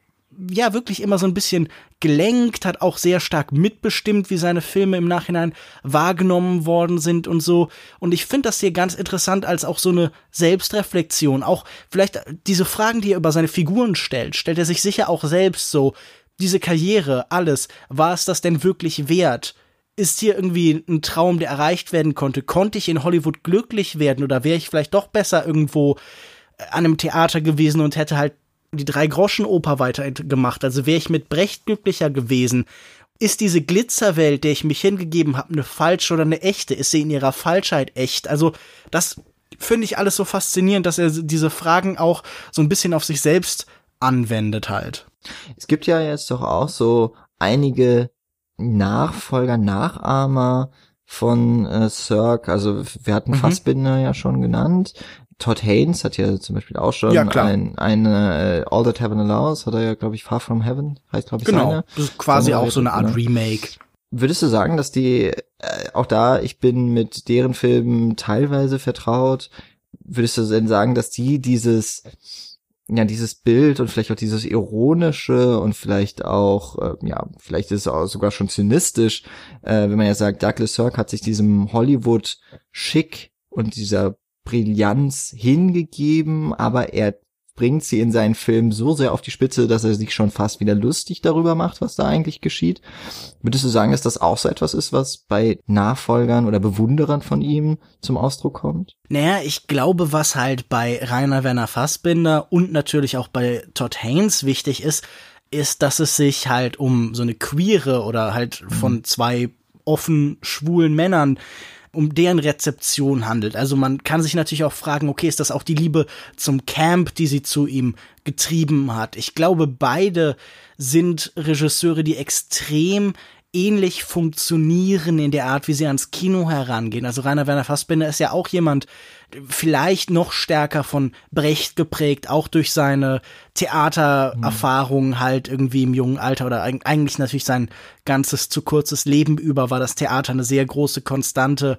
ja wirklich immer so ein bisschen gelenkt, hat auch sehr stark mitbestimmt, wie seine Filme im Nachhinein wahrgenommen worden sind und so. Und ich finde das hier ganz interessant als auch so eine Selbstreflexion. Auch vielleicht diese Fragen, die er über seine Figuren stellt, stellt er sich sicher auch selbst so. Diese Karriere, alles, war es das denn wirklich wert? Ist hier irgendwie ein Traum, der erreicht werden konnte? Konnte ich in Hollywood glücklich werden oder wäre ich vielleicht doch besser irgendwo an einem Theater gewesen und hätte halt die Drei-Groschen-Oper weitergemacht. Also wäre ich mit Brecht glücklicher gewesen. Ist diese Glitzerwelt, der ich mich hingegeben habe, eine falsche oder eine echte? Ist sie in ihrer Falschheit echt? Also das finde ich alles so faszinierend, dass er diese Fragen auch so ein bisschen auf sich selbst anwendet halt. Es gibt ja jetzt doch auch so einige Nachfolger, Nachahmer von äh, Cirque, also wir hatten mhm. Fassbinder ja schon genannt. Todd Haynes hat ja zum Beispiel auch schon ja, klar. ein, eine uh, All That Heaven Allows, hat er ja, glaube ich, Far From Heaven, heißt, glaube ich, genau. seine. Das ist quasi auch so eine Art genau. Remake. Würdest du sagen, dass die, äh, auch da, ich bin mit deren Filmen teilweise vertraut, würdest du denn sagen, dass die dieses, ja, dieses Bild und vielleicht auch dieses ironische und vielleicht auch, äh, ja, vielleicht ist es auch sogar schon zynistisch, äh, wenn man ja sagt, Douglas Sirk hat sich diesem Hollywood-Schick und dieser Brillanz hingegeben, aber er bringt sie in seinen Film so sehr auf die Spitze, dass er sich schon fast wieder lustig darüber macht, was da eigentlich geschieht. Würdest du sagen, dass das auch so etwas ist, was bei Nachfolgern oder Bewunderern von ihm zum Ausdruck kommt? Naja, ich glaube, was halt bei Rainer Werner Fassbinder und natürlich auch bei Todd Haynes wichtig ist, ist, dass es sich halt um so eine queere oder halt von mhm. zwei offen schwulen Männern um deren Rezeption handelt. Also man kann sich natürlich auch fragen, okay, ist das auch die Liebe zum Camp, die sie zu ihm getrieben hat? Ich glaube, beide sind Regisseure, die extrem ähnlich funktionieren in der Art, wie sie ans Kino herangehen. Also Rainer Werner Fassbinder ist ja auch jemand, vielleicht noch stärker von Brecht geprägt, auch durch seine Theatererfahrungen mhm. halt irgendwie im jungen Alter oder eigentlich natürlich sein ganzes zu kurzes Leben über war das Theater eine sehr große Konstante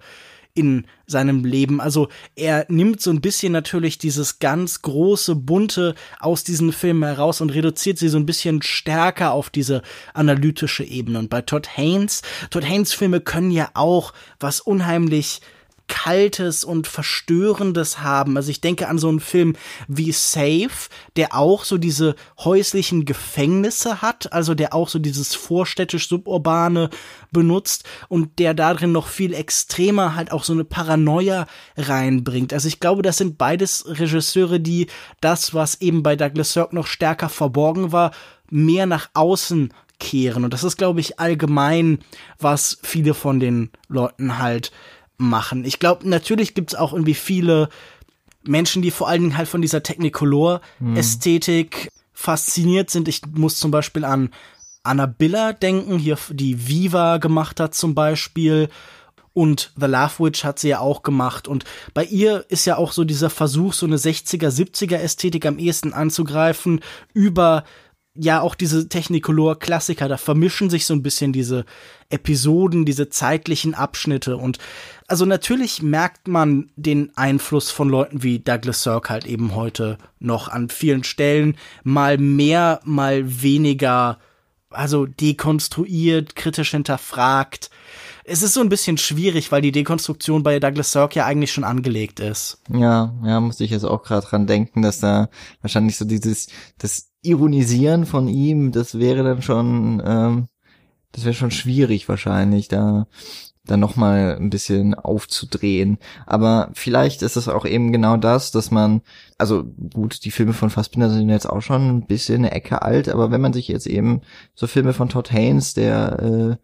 in seinem Leben. Also er nimmt so ein bisschen natürlich dieses ganz große, bunte aus diesen Filmen heraus und reduziert sie so ein bisschen stärker auf diese analytische Ebene. Und bei Todd Haynes, Todd Haynes Filme können ja auch was unheimlich Kaltes und Verstörendes haben. Also ich denke an so einen Film wie Safe, der auch so diese häuslichen Gefängnisse hat, also der auch so dieses vorstädtisch-suburbane benutzt und der darin noch viel extremer halt auch so eine Paranoia reinbringt. Also ich glaube, das sind beides Regisseure, die das, was eben bei Douglas Sirk noch stärker verborgen war, mehr nach außen kehren. Und das ist, glaube ich, allgemein, was viele von den Leuten halt machen. Ich glaube, natürlich gibt's auch irgendwie viele Menschen, die vor allen Dingen halt von dieser Technicolor-Ästhetik hm. fasziniert sind. Ich muss zum Beispiel an Anna Biller denken, hier die Viva gemacht hat zum Beispiel. Und The Love Witch hat sie ja auch gemacht. Und bei ihr ist ja auch so dieser Versuch, so eine 60er, 70er Ästhetik am ehesten anzugreifen, über ja auch diese Technicolor-Klassiker, da vermischen sich so ein bisschen diese Episoden, diese zeitlichen Abschnitte und also natürlich merkt man den Einfluss von Leuten wie Douglas Sirk halt eben heute noch an vielen Stellen mal mehr, mal weniger, also dekonstruiert, kritisch hinterfragt. Es ist so ein bisschen schwierig, weil die Dekonstruktion bei Douglas Sirk ja eigentlich schon angelegt ist. Ja, ja, musste ich jetzt auch gerade dran denken, dass da wahrscheinlich so dieses, das Ironisieren von ihm, das wäre dann schon, ähm, das wäre schon schwierig wahrscheinlich, da dann noch mal ein bisschen aufzudrehen. Aber vielleicht ist es auch eben genau das, dass man, also gut, die Filme von Fassbinder sind jetzt auch schon ein bisschen eine Ecke alt, aber wenn man sich jetzt eben so Filme von Todd Haynes, der äh,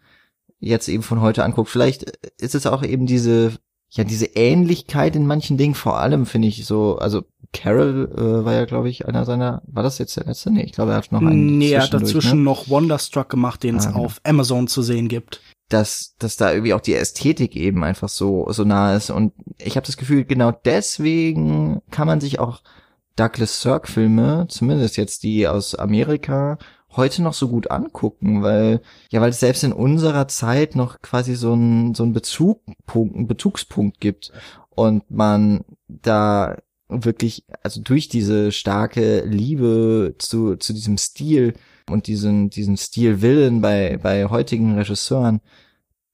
jetzt eben von heute anguckt, vielleicht ist es auch eben diese ja diese Ähnlichkeit in manchen Dingen, vor allem finde ich so, also Carol äh, war ja, glaube ich, einer seiner, war das jetzt der letzte? Nee, ich glaube, er hat noch einen. Nee, er hat dazwischen ne? noch Wonderstruck gemacht, den es ah, genau. auf Amazon zu sehen gibt. Dass, dass da irgendwie auch die Ästhetik eben einfach so, so nah ist. Und ich habe das Gefühl, genau deswegen kann man sich auch Douglas Sirk Filme, zumindest jetzt die aus Amerika, heute noch so gut angucken, weil, ja, weil es selbst in unserer Zeit noch quasi so ein, so ein Bezugpunkt, einen Bezugspunkt gibt und man da wirklich, also durch diese starke Liebe zu, zu diesem Stil und diesen, diesen Stilwillen bei, bei heutigen Regisseuren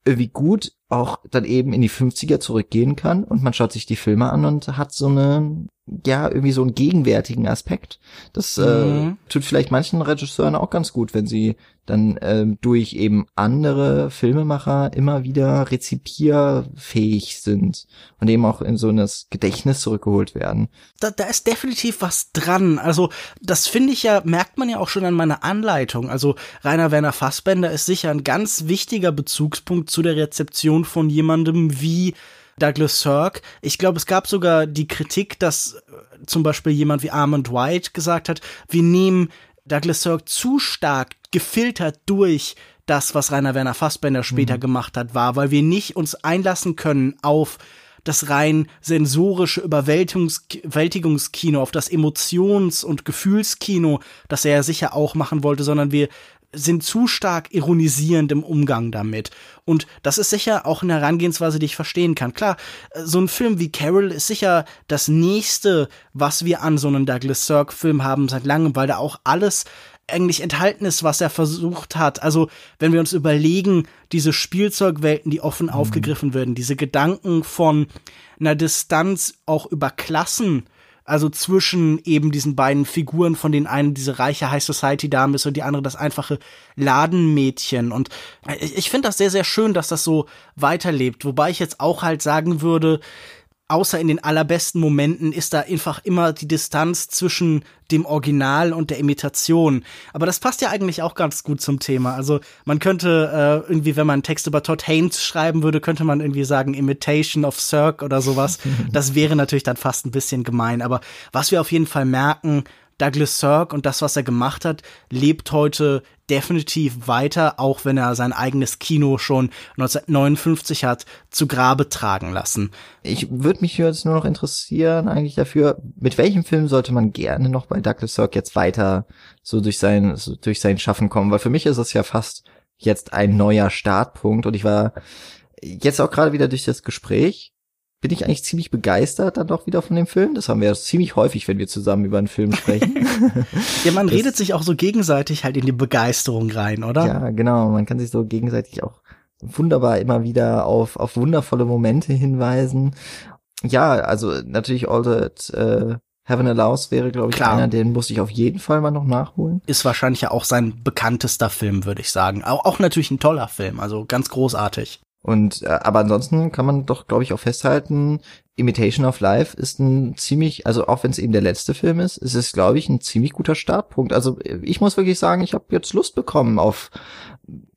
irgendwie gut auch dann eben in die 50er zurückgehen kann und man schaut sich die Filme an und hat so eine, ja, irgendwie so einen gegenwärtigen Aspekt. Das äh, mhm. äh, tut vielleicht manchen Regisseuren auch ganz gut, wenn sie dann äh, durch eben andere Filmemacher immer wieder rezipierfähig sind und eben auch in so ein Gedächtnis zurückgeholt werden. Da, da ist definitiv was dran. Also das finde ich ja, merkt man ja auch schon an meiner Anleitung. Also Rainer Werner Fassbender ist sicher ein ganz wichtiger Bezugspunkt zu der Rezeption von jemandem wie Douglas Sirk. Ich glaube, es gab sogar die Kritik, dass äh, zum Beispiel jemand wie Armand White gesagt hat, wir nehmen Douglas Sirk zu stark gefiltert durch das, was Rainer Werner Fassbender später mhm. gemacht hat, war, weil wir nicht uns einlassen können auf das rein sensorische Überwältigungskino, auf das Emotions- und Gefühlskino, das er ja sicher auch machen wollte, sondern wir sind zu stark ironisierend im Umgang damit. Und das ist sicher auch eine Herangehensweise, die ich verstehen kann. Klar, so ein Film wie Carol ist sicher das nächste, was wir an so einem Douglas Sirk-Film haben seit langem, weil da auch alles eigentlich enthalten ist, was er versucht hat. Also, wenn wir uns überlegen, diese Spielzeugwelten, die offen mhm. aufgegriffen werden, diese Gedanken von einer Distanz auch über Klassen, also zwischen eben diesen beiden Figuren, von denen eine diese reiche High Society Dame ist und die andere das einfache Ladenmädchen. Und ich, ich finde das sehr, sehr schön, dass das so weiterlebt. Wobei ich jetzt auch halt sagen würde, außer in den allerbesten Momenten ist da einfach immer die Distanz zwischen dem Original und der Imitation. Aber das passt ja eigentlich auch ganz gut zum Thema. Also man könnte äh, irgendwie, wenn man einen Text über Todd Haynes schreiben würde, könnte man irgendwie sagen Imitation of Cirque oder sowas. (laughs) Das wäre natürlich dann fast ein bisschen gemein. Aber was wir auf jeden Fall merken, Douglas Sirk und das, was er gemacht hat, lebt heute definitiv weiter, auch wenn er sein eigenes Kino schon 1959 hat zu Grabe tragen lassen. Ich würde mich jetzt nur noch interessieren eigentlich dafür, mit welchem Film sollte man gerne noch bei Douglas Sirk jetzt weiter so durch sein, so durch sein Schaffen kommen, weil für mich ist es ja fast jetzt ein neuer Startpunkt und ich war jetzt auch gerade wieder durch das Gespräch bin ich eigentlich ziemlich begeistert dann doch wieder von dem Film. Das haben wir ja ziemlich häufig, wenn wir zusammen über einen Film sprechen. (laughs) ja, man das, redet sich auch so gegenseitig halt in die Begeisterung rein, oder? Ja, genau. Man kann sich so gegenseitig auch wunderbar immer wieder auf, auf wundervolle Momente hinweisen. Ja, also natürlich All That äh, Heaven Allows wäre, glaube ich, Klar. einer, den muss ich auf jeden Fall mal noch nachholen. Ist wahrscheinlich ja auch sein bekanntester Film, würde ich sagen. Auch, auch natürlich ein toller Film, also ganz großartig. Und äh, aber ansonsten kann man doch, glaube ich, auch festhalten, Imitation of Life ist ein ziemlich, also auch wenn es eben der letzte Film ist, ist es, glaube ich, ein ziemlich guter Startpunkt. Also ich muss wirklich sagen, ich habe jetzt Lust bekommen auf.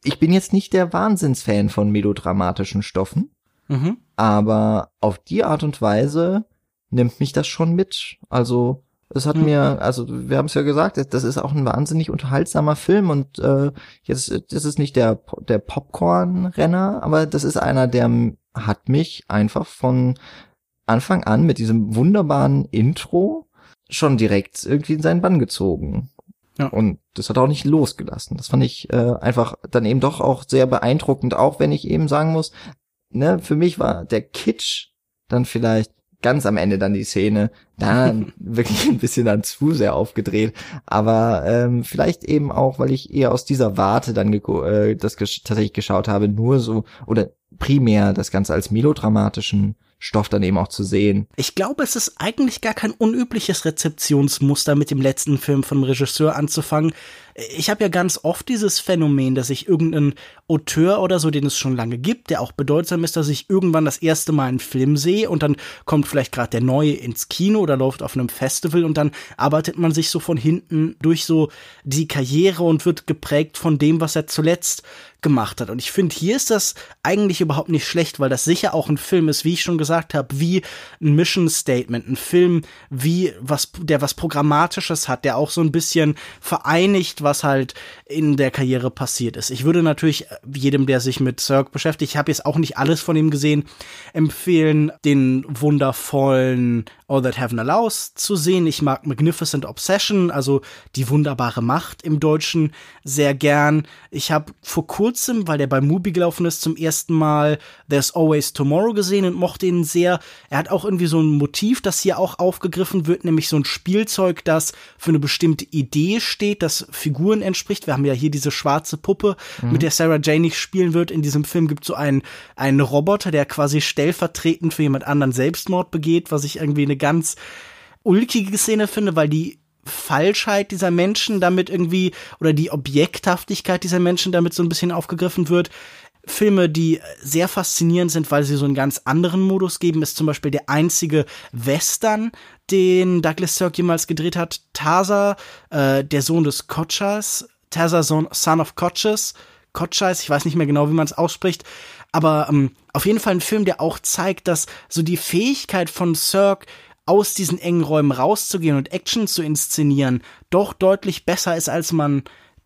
Ich bin jetzt nicht der Wahnsinnsfan von melodramatischen Stoffen, mhm. aber auf die Art und Weise nimmt mich das schon mit. Also es hat mhm. mir, also wir haben es ja gesagt, das ist auch ein wahnsinnig unterhaltsamer Film und äh, jetzt das ist nicht der der Popcorn-Renner, aber das ist einer, der hat mich einfach von Anfang an mit diesem wunderbaren Intro schon direkt irgendwie in seinen Bann gezogen. Ja. Und das hat auch nicht losgelassen. Das fand ich äh, einfach dann eben doch auch sehr beeindruckend, auch wenn ich eben sagen muss, ne, für mich war der Kitsch dann vielleicht ganz am Ende dann die Szene, da (laughs) wirklich ein bisschen dann zu sehr aufgedreht. Aber ähm, vielleicht eben auch, weil ich eher aus dieser Warte dann äh, das gesch tatsächlich geschaut habe, nur so oder primär das Ganze als melodramatischen Stoff dann eben auch zu sehen. Ich glaube, es ist eigentlich gar kein unübliches Rezeptionsmuster mit dem letzten Film vom Regisseur anzufangen. Ich habe ja ganz oft dieses Phänomen, dass ich irgendeinen Auteur oder so, den es schon lange gibt, der auch bedeutsam ist, dass ich irgendwann das erste Mal einen Film sehe und dann kommt vielleicht gerade der neue ins Kino oder läuft auf einem Festival und dann arbeitet man sich so von hinten durch so die Karriere und wird geprägt von dem, was er zuletzt gemacht hat. Und ich finde, hier ist das eigentlich überhaupt nicht schlecht, weil das sicher auch ein Film ist, wie ich schon gesagt habe, wie ein Mission Statement, ein Film, wie was, der was Programmatisches hat, der auch so ein bisschen vereinigt, was halt in der Karriere passiert ist. Ich würde natürlich jedem, der sich mit Cirque beschäftigt, ich habe jetzt auch nicht alles von ihm gesehen, empfehlen, den wundervollen All That Heaven Allows zu sehen. Ich mag Magnificent Obsession, also die wunderbare Macht im Deutschen, sehr gern. Ich habe vor kurzem, weil der bei Mubi gelaufen ist, zum ersten Mal There's Always Tomorrow gesehen und mochte ihn sehr. Er hat auch irgendwie so ein Motiv, das hier auch aufgegriffen wird, nämlich so ein Spielzeug, das für eine bestimmte Idee steht, das Figuren entspricht. Wir haben ja hier diese schwarze Puppe, mhm. mit der Sarah Jane nicht spielen wird. In diesem Film gibt es so einen, einen Roboter, der quasi stellvertretend für jemand anderen Selbstmord begeht, was ich irgendwie eine ganz ulkige Szene finde, weil die Falschheit dieser Menschen damit irgendwie oder die Objekthaftigkeit dieser Menschen damit so ein bisschen aufgegriffen wird. Filme, die sehr faszinierend sind, weil sie so einen ganz anderen Modus geben, ist zum Beispiel der einzige Western, den Douglas Sirk jemals gedreht hat. Tasa, äh, der Sohn des Kotschas, Tasa, Son, Son of Kotches, Kotschas, ich weiß nicht mehr genau, wie man es ausspricht, aber ähm, auf jeden Fall ein Film, der auch zeigt, dass so die Fähigkeit von Sirk aus diesen engen Räumen rauszugehen und Action zu inszenieren, doch deutlich besser ist, als man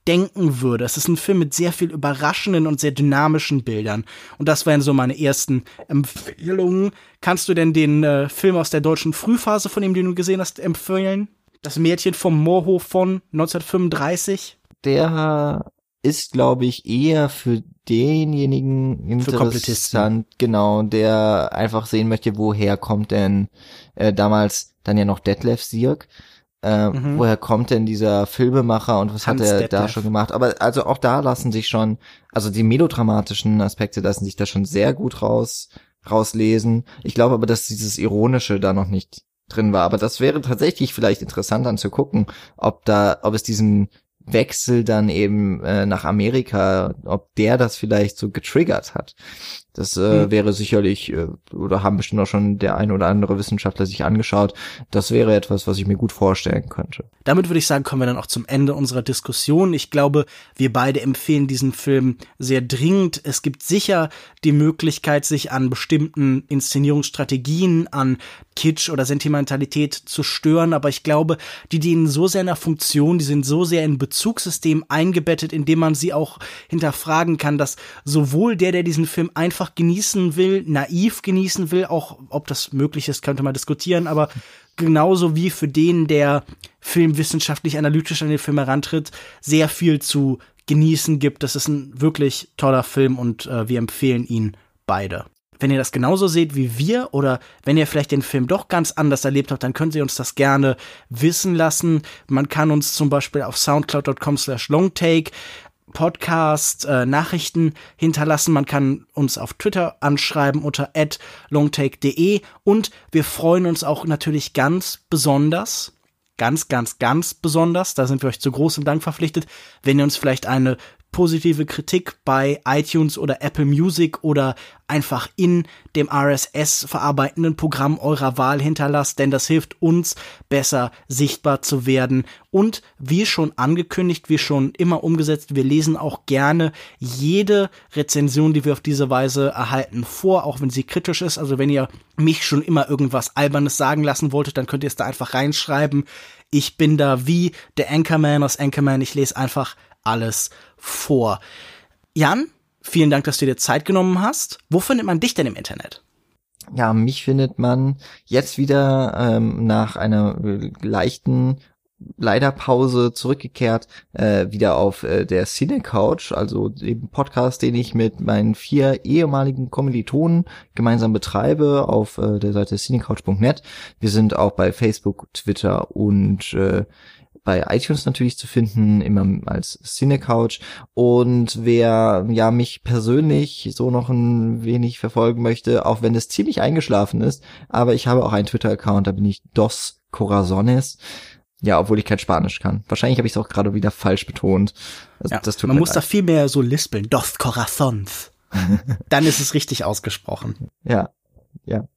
denken würde. Es ist ein Film mit sehr viel überraschenden und sehr dynamischen Bildern. Und das wären so meine ersten Empfehlungen. Kannst du denn den äh, Film aus der deutschen Frühphase, von dem den du gesehen hast, empfehlen? Das Mädchen vom Moorhof von 1935? Der ist, glaube ich, eher für denjenigen interessant, genau, der einfach sehen möchte, woher kommt denn äh, damals dann ja noch Detlef Sierk. Äh, mhm. Woher kommt denn dieser Filmemacher und was Hans hat er Detlef. da schon gemacht? Aber also auch da lassen sich schon, also die melodramatischen Aspekte lassen sich da schon sehr gut raus rauslesen. Ich glaube aber, dass dieses Ironische da noch nicht drin war. Aber das wäre tatsächlich vielleicht interessant dann zu gucken, ob da, ob es diesen Wechsel dann eben äh, nach Amerika, ob der das vielleicht so getriggert hat. Das äh, hm. wäre sicherlich, äh, oder haben bestimmt auch schon der ein oder andere Wissenschaftler sich angeschaut. Das wäre etwas, was ich mir gut vorstellen könnte. Damit würde ich sagen, kommen wir dann auch zum Ende unserer Diskussion. Ich glaube, wir beide empfehlen diesen Film sehr dringend. Es gibt sicher die Möglichkeit, sich an bestimmten Inszenierungsstrategien, an Kitsch oder Sentimentalität zu stören, aber ich glaube, die dienen so sehr nach Funktion, die sind so sehr in Bezugssystem eingebettet, indem man sie auch hinterfragen kann, dass sowohl der, der diesen Film einfach genießen will, naiv genießen will, auch ob das möglich ist, könnte man diskutieren, aber genauso wie für den, der filmwissenschaftlich analytisch an den Film herantritt, sehr viel zu genießen gibt. Das ist ein wirklich toller Film und äh, wir empfehlen ihn beide. Wenn ihr das genauso seht wie wir oder wenn ihr vielleicht den Film doch ganz anders erlebt habt, dann könnt ihr uns das gerne wissen lassen. Man kann uns zum Beispiel auf soundcloud.com slash longtake Podcast äh, Nachrichten hinterlassen. Man kann uns auf Twitter anschreiben unter longtake.de und wir freuen uns auch natürlich ganz besonders, ganz, ganz, ganz besonders, da sind wir euch zu großem Dank verpflichtet, wenn ihr uns vielleicht eine positive Kritik bei iTunes oder Apple Music oder einfach in dem RSS verarbeitenden Programm eurer Wahl hinterlasst, denn das hilft uns besser sichtbar zu werden. Und wie schon angekündigt, wie schon immer umgesetzt, wir lesen auch gerne jede Rezension, die wir auf diese Weise erhalten, vor, auch wenn sie kritisch ist. Also wenn ihr mich schon immer irgendwas Albernes sagen lassen wolltet, dann könnt ihr es da einfach reinschreiben. Ich bin da wie der Anchorman aus Anchorman. Ich lese einfach alles vor. Jan, vielen Dank, dass du dir Zeit genommen hast. Wo findet man dich denn im Internet? Ja, mich findet man jetzt wieder ähm, nach einer leichten leider Pause zurückgekehrt, äh, wieder auf äh, der Cine Couch, also dem Podcast, den ich mit meinen vier ehemaligen Kommilitonen gemeinsam betreibe auf äh, der Seite cinecouch.net. Wir sind auch bei Facebook, Twitter und äh, bei iTunes natürlich zu finden, immer als Cinecouch. Und wer ja mich persönlich so noch ein wenig verfolgen möchte, auch wenn es ziemlich eingeschlafen ist, aber ich habe auch einen Twitter-Account, da bin ich Dos Corazones. Ja, obwohl ich kein Spanisch kann. Wahrscheinlich habe ich es auch gerade wieder falsch betont. Also, ja, das tut man muss leid. da viel mehr so lispeln. Dos Corazons. (laughs) Dann ist es richtig ausgesprochen. Ja, ja.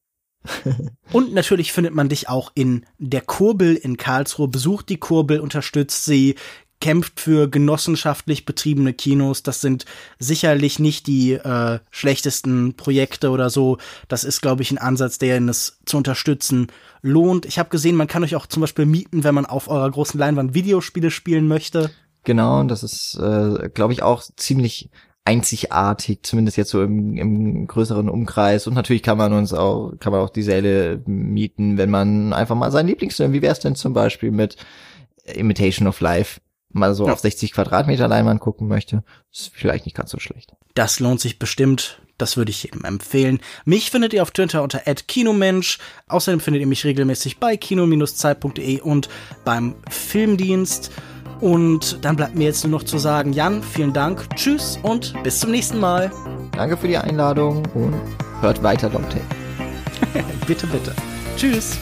(laughs) Und natürlich findet man dich auch in der Kurbel in Karlsruhe. Besucht die Kurbel, unterstützt sie, kämpft für genossenschaftlich betriebene Kinos. Das sind sicherlich nicht die äh, schlechtesten Projekte oder so. Das ist, glaube ich, ein Ansatz, der es zu unterstützen lohnt. Ich habe gesehen, man kann euch auch zum Beispiel mieten, wenn man auf eurer großen Leinwand Videospiele spielen möchte. Genau, das ist, äh, glaube ich, auch ziemlich einzigartig, zumindest jetzt so im, im größeren Umkreis. Und natürlich kann man uns auch, kann man auch die Säle mieten, wenn man einfach mal seinen Lieblingsfilm, wie wär's denn zum Beispiel mit Imitation of Life, mal so ja. auf 60 Quadratmeter Leinwand gucken möchte, ist vielleicht nicht ganz so schlecht. Das lohnt sich bestimmt. Das würde ich jedem empfehlen. Mich findet ihr auf Twitter unter @kinomensch. Außerdem findet ihr mich regelmäßig bei kino-zeit.de und beim Filmdienst. Und dann bleibt mir jetzt nur noch zu sagen, Jan, vielen Dank, tschüss und bis zum nächsten Mal. Danke für die Einladung und hört weiter Longtail. (laughs) bitte, bitte. Tschüss.